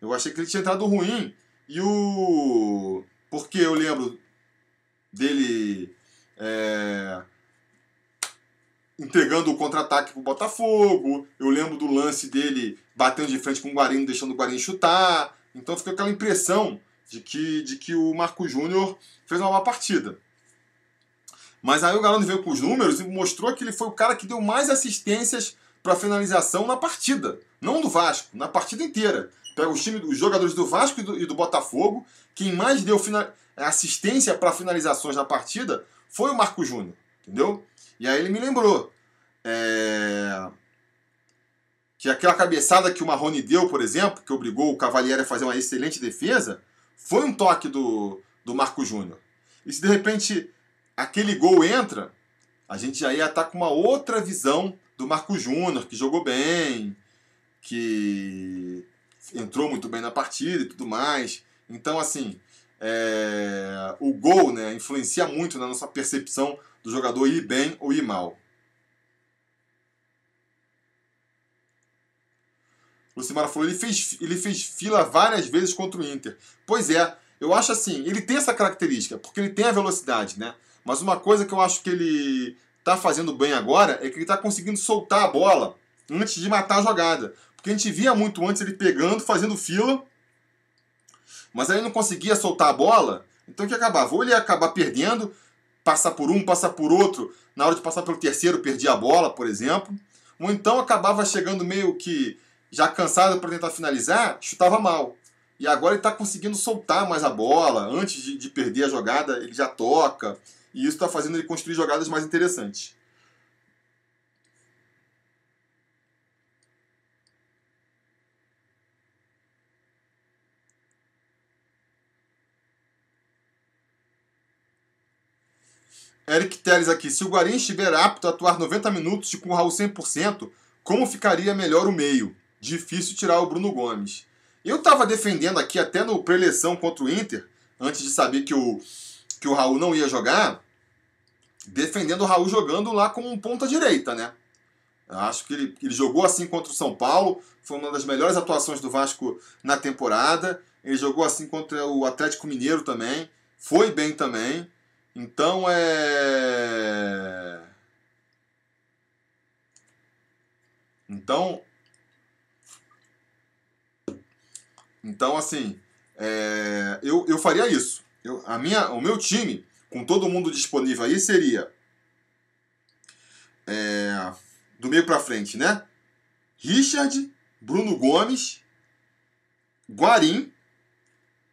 Eu achei que ele tinha entrado ruim e o... Porque eu lembro dele... É... entregando o contra-ataque pro Botafogo. Eu lembro do lance dele batendo de frente com o Guarani, deixando o Guarani chutar. Então fica aquela impressão de que, de que o Marco Júnior fez uma má partida. Mas aí o Galano veio com os números e mostrou que ele foi o cara que deu mais assistências para finalização na partida. Não do Vasco, na partida inteira. Pega os, time, os jogadores do Vasco e do, e do Botafogo, quem mais deu assistência para finalizações na partida foi o Marco Júnior. Entendeu? E aí ele me lembrou. É... Que aquela cabeçada que o Marrone deu, por exemplo, que obrigou o Cavalieri a fazer uma excelente defesa, foi um toque do, do Marco Júnior. E se de repente aquele gol entra, a gente já ia estar com uma outra visão do Marco Júnior, que jogou bem, que entrou muito bem na partida e tudo mais. Então, assim, é... o gol né, influencia muito na nossa percepção do jogador ir bem ou ir mal. Lucimara falou, ele fez, ele fez fila várias vezes contra o Inter. Pois é, eu acho assim, ele tem essa característica, porque ele tem a velocidade, né? Mas uma coisa que eu acho que ele está fazendo bem agora é que ele está conseguindo soltar a bola antes de matar a jogada. Porque a gente via muito antes ele pegando, fazendo fila, mas aí não conseguia soltar a bola, então o que acabava? Ou ele ia acabar perdendo, passar por um, passar por outro, na hora de passar pelo terceiro perdia a bola, por exemplo, ou então acabava chegando meio que já cansado para tentar finalizar, chutava mal. E agora ele está conseguindo soltar mais a bola, antes de, de perder a jogada, ele já toca. E isso está fazendo ele construir jogadas mais interessantes. Eric Teles aqui. Se o Guarim estiver apto a atuar 90 minutos e com o Raul 100%, como ficaria melhor o meio? Difícil tirar o Bruno Gomes. Eu estava defendendo aqui até no pré-eleição contra o Inter, antes de saber que o, que o Raul não ia jogar, defendendo o Raul jogando lá como um ponta direita, né? Acho que ele, ele jogou assim contra o São Paulo, foi uma das melhores atuações do Vasco na temporada. Ele jogou assim contra o Atlético Mineiro também, foi bem também. Então é. Então. Então, assim, é, eu, eu faria isso. Eu, a minha, o meu time com todo mundo disponível aí, seria é, do meio para frente, né? Richard, Bruno Gomes, Guarim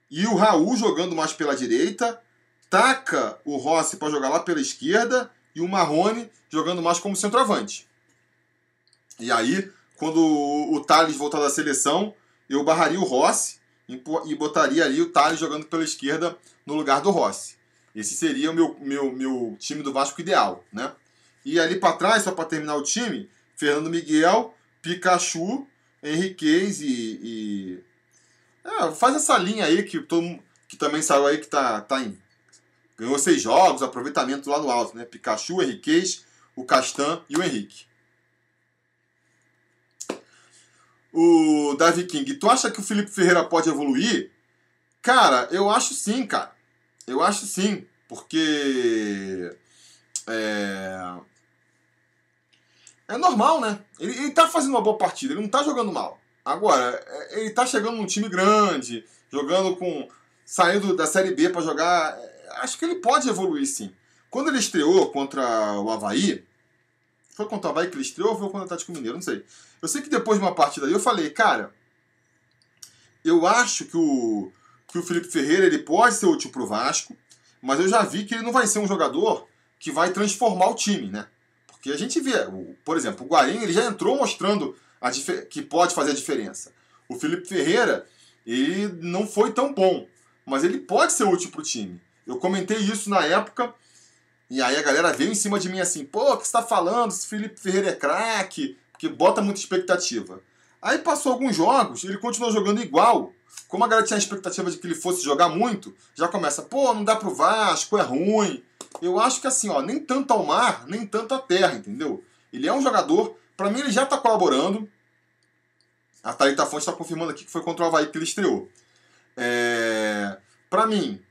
e o Raul jogando mais pela direita, taca o Rossi para jogar lá pela esquerda e o Marrone jogando mais como centroavante. E aí, quando o Thales voltar da seleção, eu barraria o Rossi e botaria ali o Thales jogando pela esquerda no lugar do Rossi. Esse seria o meu, meu, meu time do Vasco ideal, né? E ali para trás, só para terminar o time, Fernando Miguel, Pikachu, Henriquez e. e... É, faz essa linha aí que, todo, que também saiu aí que tá, tá em. Ganhou seis jogos, aproveitamento lá no alto, né? Pikachu, Henriquez, o Castan e o Henrique. O Davi King, tu acha que o Felipe Ferreira pode evoluir? Cara, eu acho sim, cara. Eu acho sim, porque. É, é normal, né? Ele, ele tá fazendo uma boa partida, ele não tá jogando mal. Agora, é, ele tá chegando num time grande, jogando com. saindo da Série B para jogar. É, acho que ele pode evoluir sim. Quando ele estreou contra o Havaí, foi contra o Havaí que ele estreou ou foi contra o Atlético Mineiro? Não sei. Eu sei que depois de uma partida aí eu falei, cara, eu acho que o, que o Felipe Ferreira ele pode ser útil para o Vasco, mas eu já vi que ele não vai ser um jogador que vai transformar o time, né? Porque a gente vê, por exemplo, o Guarim ele já entrou mostrando a que pode fazer a diferença. O Felipe Ferreira ele não foi tão bom, mas ele pode ser útil para o time. Eu comentei isso na época e aí a galera veio em cima de mim assim, pô, o que você está falando? Esse Felipe Ferreira é craque, que bota muita expectativa. Aí passou alguns jogos, ele continuou jogando igual. Como a galera tinha a expectativa de que ele fosse jogar muito, já começa, pô, não dá pro Vasco, é ruim. Eu acho que assim, ó, nem tanto ao mar, nem tanto à terra, entendeu? Ele é um jogador, para mim ele já tá colaborando. A Thalita Fonte está confirmando aqui que foi contra o Havaí que ele estreou. É... Para mim,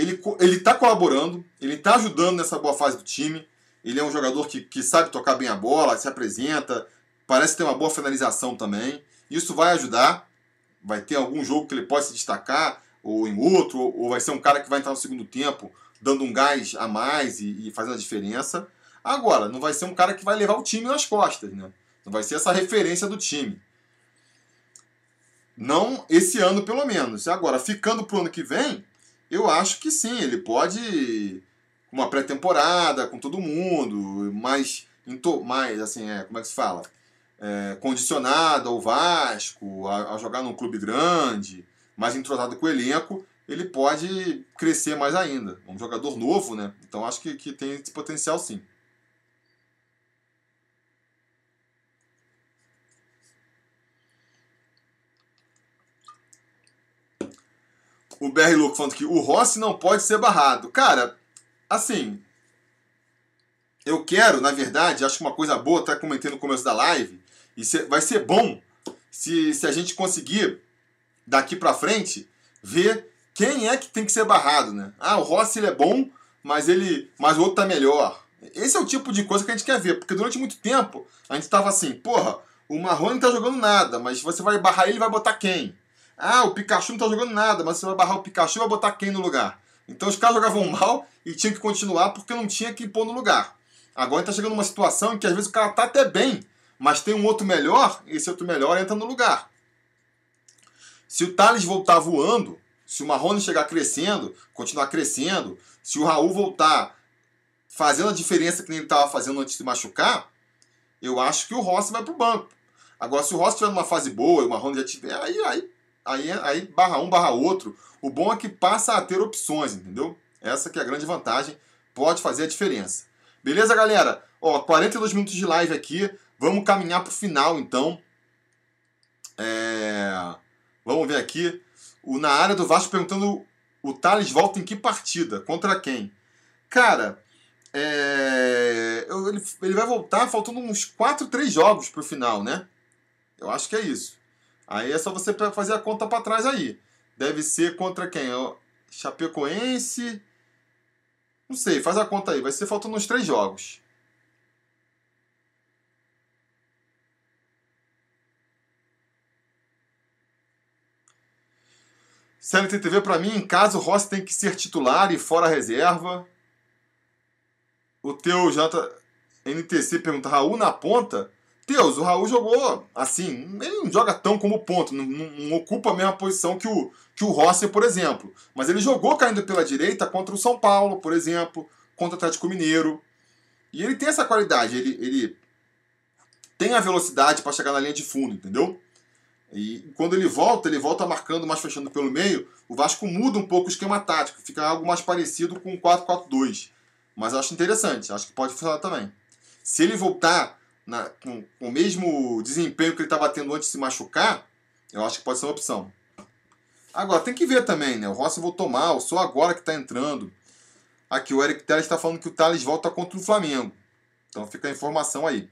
ele, ele tá colaborando, ele tá ajudando nessa boa fase do time. Ele é um jogador que, que sabe tocar bem a bola, se apresenta, parece ter uma boa finalização também. Isso vai ajudar. Vai ter algum jogo que ele pode se destacar, ou em outro, ou vai ser um cara que vai entrar no segundo tempo dando um gás a mais e, e fazendo a diferença. Agora, não vai ser um cara que vai levar o time nas costas, né? Não vai ser essa referência do time. Não esse ano, pelo menos. Agora, ficando pro ano que vem, eu acho que sim, ele pode uma pré-temporada com todo mundo, mais, mais assim, é, como é que se fala? É, condicionado ao Vasco, a, a, jogar num clube grande, mais entrosado com o elenco, ele pode crescer mais ainda. Um jogador novo, né? Então acho que, que tem esse potencial sim. O BR Louco falando que o Rossi não pode ser barrado. Cara, assim. Eu quero, na verdade, acho que uma coisa boa, até comentei no começo da live, e vai ser bom se, se a gente conseguir, daqui pra frente, ver quem é que tem que ser barrado, né? Ah, o Rossi ele é bom, mas ele, mas o outro tá melhor. Esse é o tipo de coisa que a gente quer ver, porque durante muito tempo a gente tava assim, porra, o Marrone não tá jogando nada, mas você vai barrar ele, vai botar quem? Ah, o Pikachu não tá jogando nada, mas você vai barrar o Pikachu, vai botar quem no lugar? Então os caras jogavam mal e tinham que continuar porque não tinha que pôr no lugar. Agora está chegando uma situação em que às vezes o cara tá até bem, mas tem um outro melhor, e esse outro melhor entra no lugar. Se o Thales voltar voando, se o Marrone chegar crescendo, continuar crescendo, se o Raul voltar fazendo a diferença que ele estava fazendo antes de machucar, eu acho que o Rossi vai para o banco. Agora, se o Rossi estiver numa fase boa e o Marrone já tiver, aí, aí, aí, aí barra um, barra outro. O bom é que passa a ter opções, entendeu? Essa que é a grande vantagem, pode fazer a diferença. Beleza, galera? Ó, 42 minutos de live aqui, vamos caminhar para o final, então. É... Vamos ver aqui. O, na área do Vasco perguntando o Thales volta em que partida? Contra quem? Cara, é, ele, ele vai voltar faltando uns 4, 3 jogos pro final, né? Eu acho que é isso. Aí é só você fazer a conta para trás aí. Deve ser contra quem? Chapecoense. Não sei, faz a conta aí. Vai ser faltando uns 3 jogos. CLT TV, para mim, em caso o Rossi tem que ser titular e fora reserva. O teu JNTC pergunta, Raul na ponta? Deus, o Raul jogou assim, ele não joga tão como ponto, não, não, não, ocupa a mesma posição que o, que o Rossi, por exemplo. Mas ele jogou caindo pela direita contra o São Paulo, por exemplo, contra o Atlético Mineiro. E ele tem essa qualidade, ele, ele tem a velocidade para chegar na linha de fundo, entendeu? E quando ele volta, ele volta marcando, mais fechando pelo meio. O Vasco muda um pouco o esquema tático, fica algo mais parecido com o 4-4-2. Mas eu acho interessante, acho que pode funcionar também. Se ele voltar na, com, com, o mesmo desempenho que ele estava tendo antes de se machucar, eu acho que pode ser uma opção. Agora, tem que ver também, né? O Rossi voltou mal, só agora que está entrando. Aqui, o Eric Teles está falando que o Thales volta contra o Flamengo. Então fica a informação aí.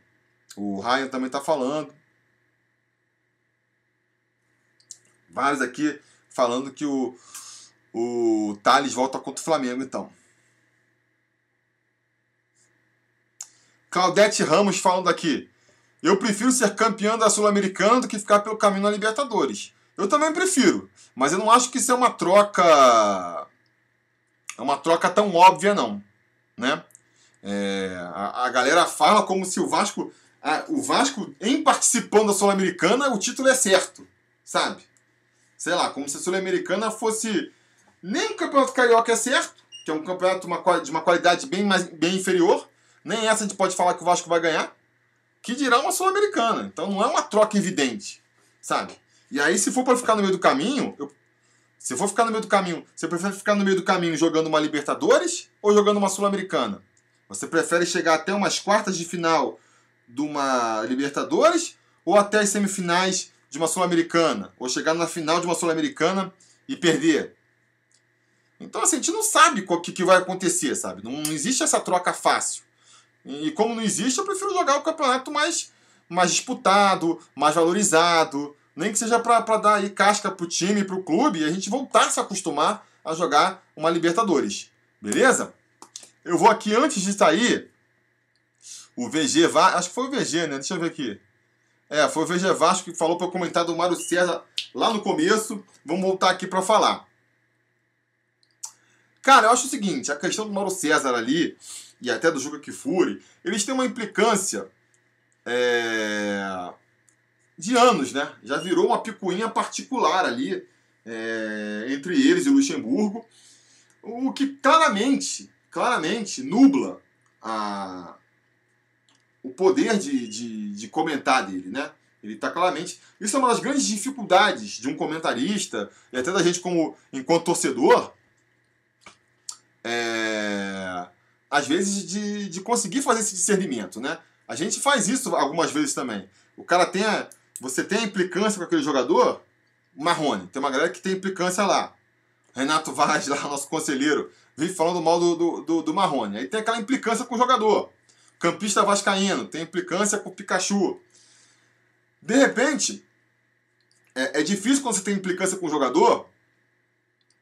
O Ryan também está falando. vários aqui falando que o, o Thales volta contra o Flamengo, então. Claudete Ramos falando aqui. Eu prefiro ser campeão da Sul-Americana do que ficar pelo caminho na Libertadores. Eu também prefiro, mas eu não acho que isso é uma troca. É uma troca tão óbvia, não. Né? É, a, a, galera fala como se o Vasco. A, o Vasco, em participando da Sul-Americana, o título é certo. Sabe? sei lá, como se a Sul-Americana fosse nem o Campeonato Carioca é certo, que é um campeonato de uma qualidade bem, mais, bem inferior, nem essa a gente pode falar que o Vasco vai ganhar, que dirá uma Sul-Americana. Então não é uma troca evidente, sabe? E aí, se for para ficar no meio do caminho, eu, se for ficar no meio do caminho, você prefere ficar no meio do caminho jogando uma Libertadores ou jogando uma Sul-Americana? Você prefere chegar até umas quartas de final de uma Libertadores ou até as semifinais de uma Sul-Americana, ou chegar na final de uma Sul-Americana e perder. Então, assim, a gente não sabe o que, vai acontecer, sabe? Não, existe essa troca fácil. E como não existe, eu prefiro jogar o campeonato mais, mais disputado, mais valorizado, nem que seja para dar aí casca pro time, pro clube, e a gente voltar a se acostumar a jogar uma Libertadores. Beleza? Eu vou aqui, antes de sair, o VG Vasco, acho que foi o VG, né? Deixa eu ver aqui. É, foi o VG Vasco que falou para eu comentar do Mário César lá no começo. Vamos voltar aqui para falar. Cara, eu acho o seguinte, a questão do Mauro César ali, e até do Juca Kifuri, eles têm uma implicância é, de anos, né? Já virou uma picuinha particular ali é, entre eles e Luxemburgo, o que claramente, claramente nubla a, o poder de, de, de comentar dele, né? Ele está claramente. Isso é uma das grandes dificuldades de um comentarista e até da gente como enquanto torcedor. É, às vezes de, de conseguir fazer esse discernimento, né? A gente faz isso algumas vezes também. O cara tem a, você tem a implicância com aquele jogador, Marrone, tem uma galera que tem implicância lá. Renato Vaz, lá, nosso conselheiro, vive falando mal do, do, do, do Marrone. Aí tem aquela implicância com o jogador. Campista Vascaíno, tem implicância com o Pikachu. De repente, é, é difícil quando você tem implicância com o jogador,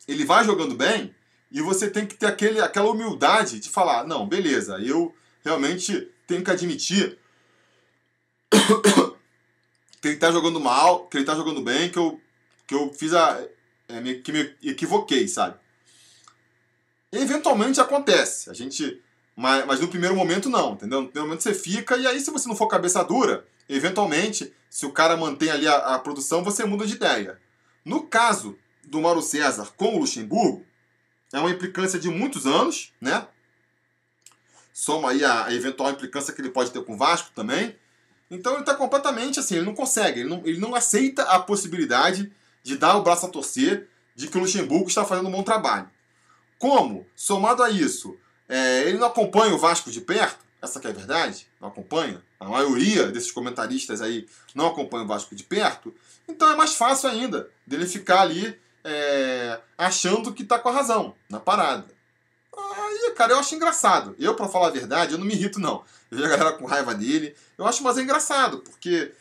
ele vai jogando bem, e você tem que ter aquele, aquela humildade de falar: não, beleza, eu realmente tenho que admitir que ele está jogando mal, que ele está jogando bem, que eu, que eu fiz a. É, me, que me equivoquei, sabe? E eventualmente acontece. A gente. Mas, mas no primeiro momento não, entendeu? No primeiro momento você fica, e aí se você não for cabeça dura, eventualmente, se o cara mantém ali a, a produção, você muda de ideia. No caso do Mauro César com o Luxemburgo, é uma implicância de muitos anos, né? Soma aí a, eventual implicância que ele pode ter com o Vasco também. Então ele está completamente assim, ele não consegue, ele não, ele não aceita a possibilidade de dar o braço a torcer de que o Luxemburgo está fazendo um bom trabalho. Como, somado a isso, é, ele não acompanha o Vasco de perto, essa que é a verdade, não acompanha, a maioria desses comentaristas aí não acompanha o Vasco de perto, então é mais fácil ainda dele ficar ali é, achando que está com a razão na parada. Aí, cara, eu acho engraçado. Eu, para falar a verdade, eu não me irrito, não. Eu vejo a galera com raiva dele. Eu acho mais engraçado, porque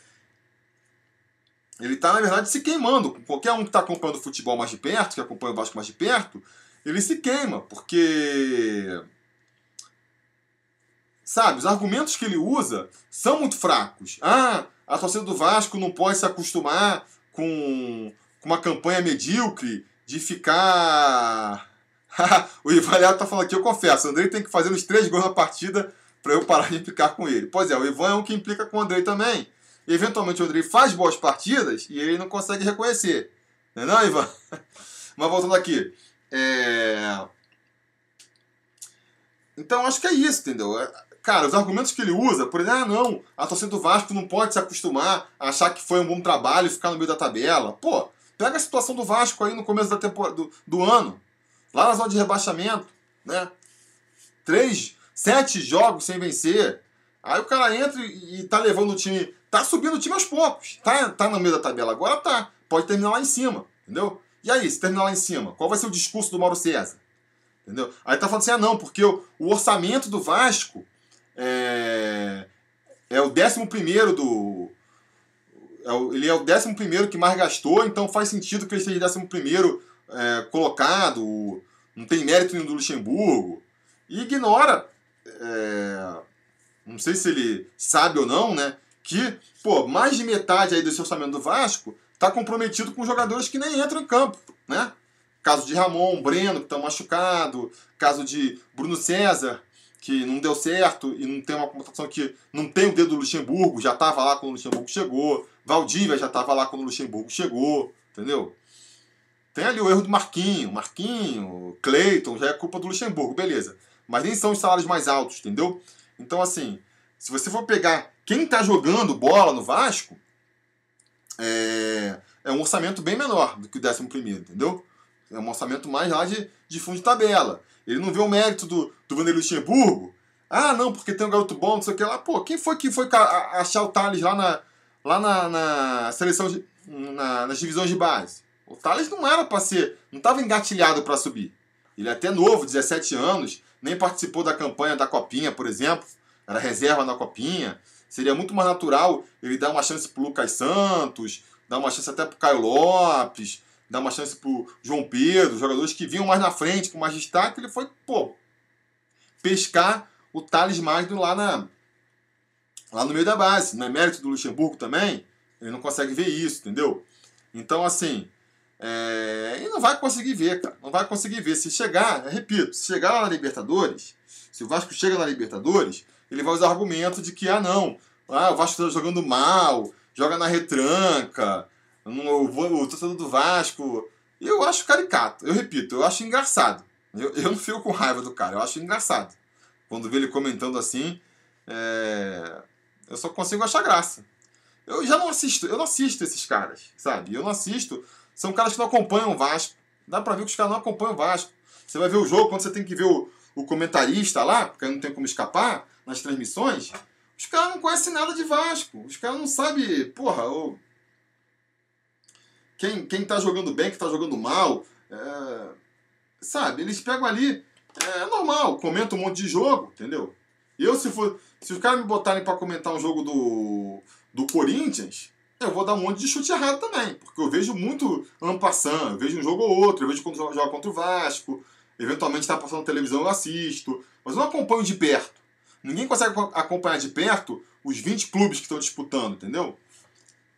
ele está, na verdade, se queimando. Qualquer um que está acompanhando o futebol mais de perto, que acompanha o Vasco mais de perto, ele se queima, porque. Sabe, os argumentos que ele usa são muito fracos. Ah, a torcida do Vasco não pode se acostumar com uma campanha medíocre de ficar o Ivan Leal tá falando aqui, eu confesso, o Andrei tem que fazer os três gols na partida para eu parar de implicar com ele. Pois é, o Ivan é um que implica com o Andrei também. E, eventualmente o Andrei faz boas partidas e ele não consegue reconhecer. Não é não, Ivan? Mas voltando aqui. É... Então acho que é isso, entendeu? É, cara, os argumentos que ele usa, por exemplo, ah, não, a torcida do Vasco não pode se acostumar a achar que foi um bom trabalho e ficar no meio da tabela. Pô, pega a situação do Vasco aí no começo da temporada, do, do ano lá na zona de rebaixamento, né? Três, sete jogos sem vencer. Aí o cara entra e tá levando o time. Tá subindo o time aos poucos. Tá, tá no meio da tabela agora? Tá. Pode terminar lá em cima. Entendeu? E aí, se terminar lá em cima, qual vai ser o discurso do Mauro César? Entendeu? Aí tá falando assim, ah não, porque o, o orçamento do Vasco é, é o décimo primeiro do. É ele é o décimo primeiro que mais gastou, então faz sentido que ele décimo primeiro é, colocado, não tem mérito nenhum do Luxemburgo, e ignora, é, não sei se ele sabe ou não, né, que pô, mais de metade aí desse orçamento do Vasco está comprometido com jogadores que nem entram em campo, né? Caso de Ramon, Breno, que estão machucado, caso de Bruno César, que não deu certo e não tem uma contratação que não tem o dedo do Luxemburgo, já estava lá quando o Luxemburgo chegou, Valdívia já estava lá quando o Luxemburgo chegou, entendeu? Tem ali o erro do Marquinho, Marquinho, Cleiton, já é culpa do Luxemburgo, beleza. Mas nem são os salários mais altos, entendeu? Então, assim, se você for pegar quem está jogando bola no Vasco, é, é um orçamento bem menor do que o décimo primeiro, entendeu? É um orçamento mais lá de, de fundo de tabela. Ele não vê o mérito do, do Vanderlei Luxemburgo. Ah, não, porque tem um garoto bom, não sei o que lá. Pô, quem foi que foi achar o Thales lá na, lá na, na seleção, de, na, nas divisões de base? O Thales não era para ser, não estava engatilhado para subir. Ele é até novo, 17 anos, nem participou da campanha da Copinha, por exemplo, era reserva na Copinha. Seria muito mais natural ele dar uma chance pro Lucas Santos, dar uma chance até pro Caio Lopes, dar uma chance pro João Pedro, jogadores que vinham mais na frente, com mais destaque. Ele foi, pô, pescar o Thales mais lá na, lá no meio da base. Não é mérito do Luxemburgo também? Ele não consegue ver isso, entendeu? Então, assim, é, ele não vai conseguir ver, cara. Não vai conseguir ver. Se chegar, repito, se chegar lá na Libertadores, se o Vasco chega na Libertadores, ele vai usar o argumento de que, ah, não, ah, o Vasco está jogando mal, joga na retranca, o, o torcedor do Vasco. Eu acho caricato, eu repito, eu acho engraçado. Eu, eu não fico com raiva do cara, eu acho engraçado. Quando vê ele comentando assim, é... eu só consigo achar graça. Eu já não assisto, eu não assisto esses caras, sabe? Eu não assisto. São caras que não acompanham o Vasco. Dá pra ver que os caras não acompanham o Vasco. Você vai ver o jogo, quando você tem que ver o, o comentarista lá, porque não tem como escapar, nas transmissões, os caras não conhecem nada de Vasco. Os caras não sabem, porra, ou... quem, quem tá jogando bem, quem tá jogando mal. É... Sabe, eles pegam ali, é normal, comentam um monte de jogo, entendeu? Eu, se for. Se os caras me botarem para comentar um jogo do, do Corinthians, eu vou dar um monte de chute errado também. Porque eu vejo muito ampassando, eu vejo um jogo ou outro, eu vejo quando joga contra o Vasco, eventualmente está passando televisão, eu assisto. Mas eu não acompanho de perto. Ninguém consegue acompanhar de perto os 20 clubes que estão disputando, entendeu?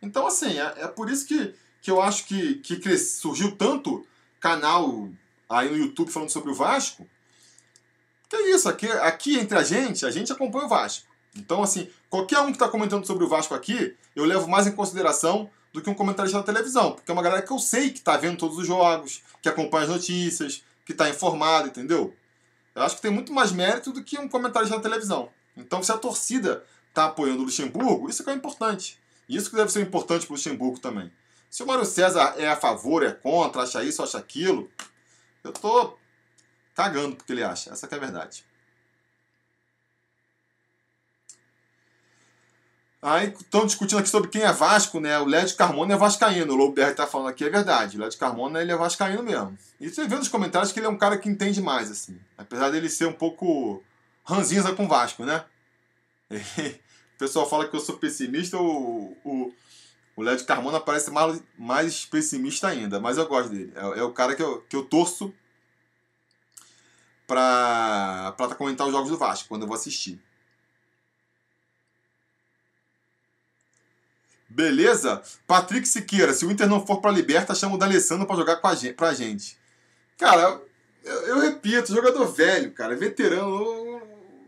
Então, assim, é, é por isso que, que eu acho que, que surgiu tanto canal aí no YouTube falando sobre o Vasco. Que é isso, aqui, aqui entre a gente, a gente acompanha o Vasco. Então, assim, qualquer um que está comentando sobre o Vasco aqui, eu levo mais em consideração do que um comentarista da televisão. Porque é uma galera que eu sei que está vendo todos os jogos, que acompanha as notícias, que está informado, entendeu? Eu acho que tem muito mais mérito do que um comentarista da televisão. Então, se a torcida está apoiando o Luxemburgo, isso que é importante. Isso que deve ser importante para o Luxemburgo também. Se o Mário César é a favor, é contra, acha isso, acha aquilo, eu tô cagando porque ele acha. Essa é a verdade. Aí estão discutindo aqui sobre quem é Vasco, né? O Led Carmona é vascaíno. O Lobo tá falando aqui, é verdade. O Led Carmona ele é vascaíno mesmo. E você vê nos comentários que ele é um cara que entende mais, assim. Apesar dele ser um pouco ranzinza com Vasco, né? o pessoal fala que eu sou pessimista, o, o, o Carmona parece mais, mais pessimista ainda. Mas eu gosto dele. É, é o cara que eu, que eu torço pra, pra comentar os jogos do Vasco, quando eu vou assistir. Beleza? Patrick Siqueira, se o Inter não for pra Liberta, chama o D'Alessandro pra jogar com a gente, pra gente. Cara, eu, eu, repito, jogador velho, cara, veterano. O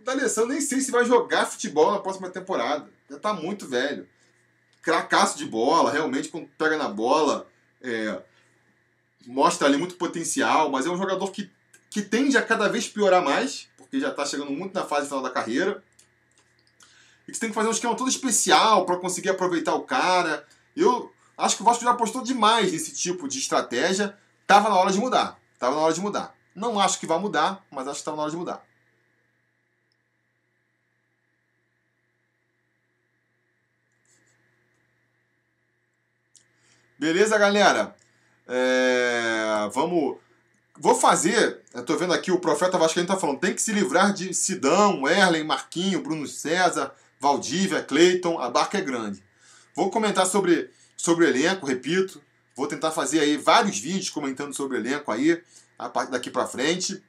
D'Alessandro nem sei se vai jogar futebol na próxima temporada. Já tá muito velho. Cracaço de bola, realmente, quando pega na bola, é, mostra ali muito potencial, mas é um jogador que, que tende a cada vez piorar mais, porque já tá chegando muito na fase final da carreira e que você tem que fazer um esquema todo especial para conseguir aproveitar o cara. Eu acho que o Vasco já apostou demais nesse tipo de estratégia. Tava na hora de mudar. Tava na hora de mudar. Não acho que vai mudar, mas acho que estava na hora de mudar. Beleza, galera? É... Vamos. Vou fazer. Eu tô vendo aqui o profeta Vascaíno tá falando. Tem que se livrar de Sidão, Erlen, Marquinho, Bruno César, Valdívia, Cleiton, a barca é grande. Vou comentar sobre, sobre o elenco, repito. Vou tentar fazer aí vários vídeos comentando sobre o elenco aí, a daqui para frente.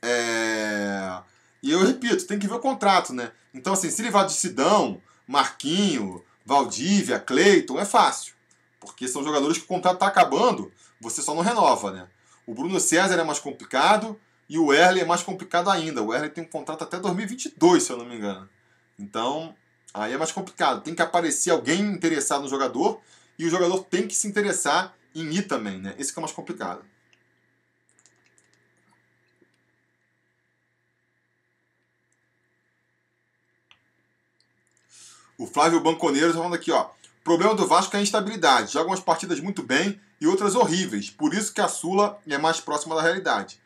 É... E eu repito, tem que ver o contrato, né? Então, assim, se levar de Sidão, Marquinho, Valdívia, Cleiton, é fácil. Porque são jogadores que o contrato está acabando, você só não renova, né? O Bruno César é mais complicado e o Erle é mais complicado ainda. O Erle tem um contrato até 2022, se eu não me engano. Então, aí é mais complicado. Tem que aparecer alguém interessado no jogador e o jogador tem que se interessar em ir também, né? Esse que é mais complicado. O Flávio Banconeiro está falando aqui, ó. O problema do Vasco é a instabilidade. Joga umas partidas muito bem e outras horríveis. Por isso que a Sula é mais próxima da realidade.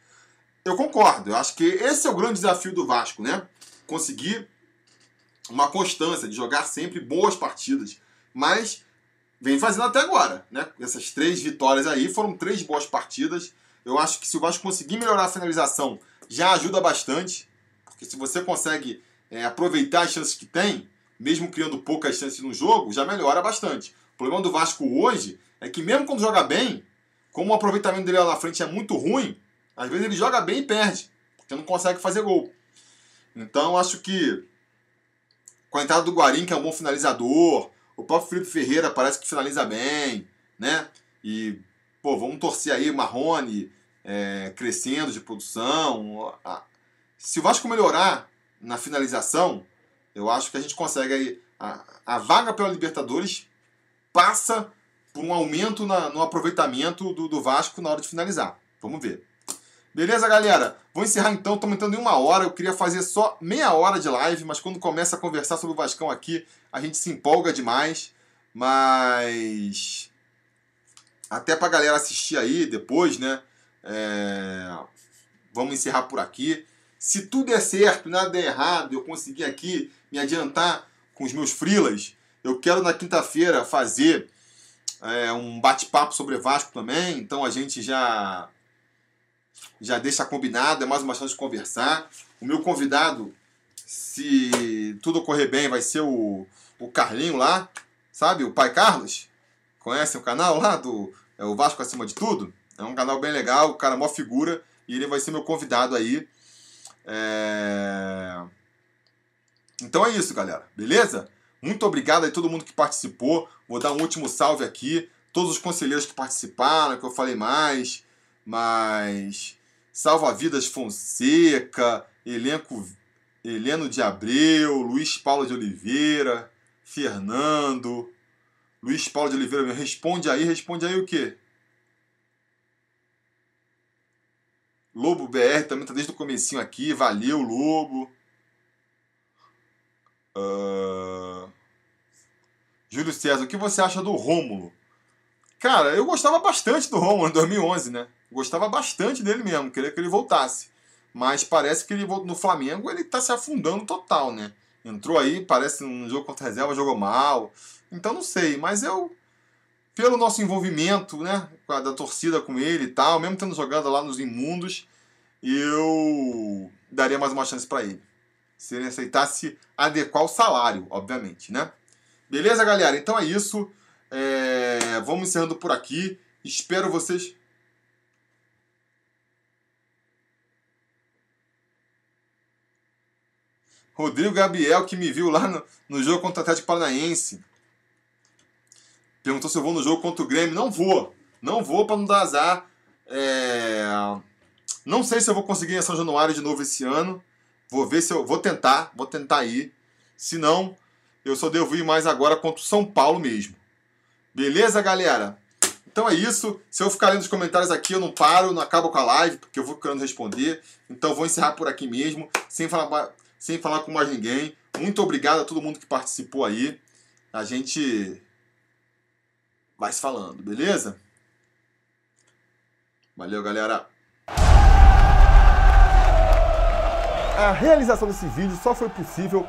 Eu concordo. Eu acho que esse é o grande desafio do Vasco, né? Conseguir uma constância de jogar sempre boas partidas. Mas vem fazendo até agora, né? Essas três vitórias aí foram três boas partidas. Eu acho que se o Vasco conseguir melhorar a finalização, já ajuda bastante. Porque se você consegue é, aproveitar as chances que tem, mesmo criando poucas chances no jogo, já melhora bastante. O problema do Vasco hoje é que mesmo quando joga bem, como o aproveitamento dele lá na frente é muito ruim, às vezes ele joga bem e perde, porque não consegue fazer gol. Então acho que com a entrada do Guarim, que é um bom finalizador, o próprio Felipe Ferreira parece que finaliza bem, né? E, pô, vamos torcer aí, Marrone é, crescendo de produção. Se o Vasco melhorar na finalização, eu acho que a gente consegue aí. A, a vaga pela Libertadores passa por um aumento na, no aproveitamento do, do Vasco na hora de finalizar. Vamos ver. Beleza, galera? Vou encerrar então, estamos entrando em uma hora. Eu queria fazer só meia hora de live, mas quando começa a conversar sobre o Vascão aqui, a gente se empolga demais. Mas. Até pra galera assistir aí depois, né? É... Vamos encerrar por aqui. Se tudo der certo, nada der errado, eu conseguir aqui me adiantar com os meus frilas, eu quero na quinta-feira fazer é, um bate-papo sobre Vasco também. Então a gente já já deixa combinado, é mais uma chance de conversar. O meu convidado, se tudo ocorrer bem, vai ser o, o Carlinho lá, sabe? O pai Carlos. Conhece o canal lá do é o Vasco Acima de Tudo? É um canal bem legal, o cara é mó figura e ele vai ser meu convidado aí. É... Então é isso, galera. Beleza? Muito obrigado a todo mundo que participou. Vou dar um último salve aqui. Todos os conselheiros que participaram, que eu falei mais. Mas Salva Vidas Fonseca, elenco Heleno de Abreu, Luiz Paulo de Oliveira, Fernando, Luiz Paulo de Oliveira, responde aí, responde aí o quê? Lobo BR também tá desde o comecinho aqui, valeu Lobo. Uh... Júlio César, o que você acha do Rômulo? Cara, eu gostava bastante do Rômulo em 2011, né? Gostava bastante dele mesmo, queria que ele voltasse. Mas parece que ele no Flamengo ele tá se afundando total, né? Entrou aí, parece um jogo contra a reserva, jogou mal. Então não sei, mas eu, pelo nosso envolvimento, né, da torcida com ele e tal, mesmo tendo jogado lá nos imundos, eu daria mais uma chance para ele. Se ele aceitasse adequar o salário, obviamente, né? Beleza, galera? Então é isso. É... Vamos encerrando por aqui. Espero vocês. Rodrigo Gabriel, que me viu lá no, no jogo contra o Atlético Paranaense. Perguntou se eu vou no jogo contra o Grêmio. Não vou. Não vou para não dar azar. É... Não sei se eu vou conseguir em São Januário de novo esse ano. Vou ver se eu. Vou tentar. Vou tentar ir. Se não, eu só devo ir mais agora contra o São Paulo mesmo. Beleza, galera? Então é isso. Se eu ficar lendo os comentários aqui, eu não paro, não acabo com a live, porque eu vou querendo responder. Então vou encerrar por aqui mesmo, sem falar sem falar com mais ninguém. Muito obrigado a todo mundo que participou aí. A gente vai se falando, beleza? Valeu, galera. A realização desse vídeo só foi possível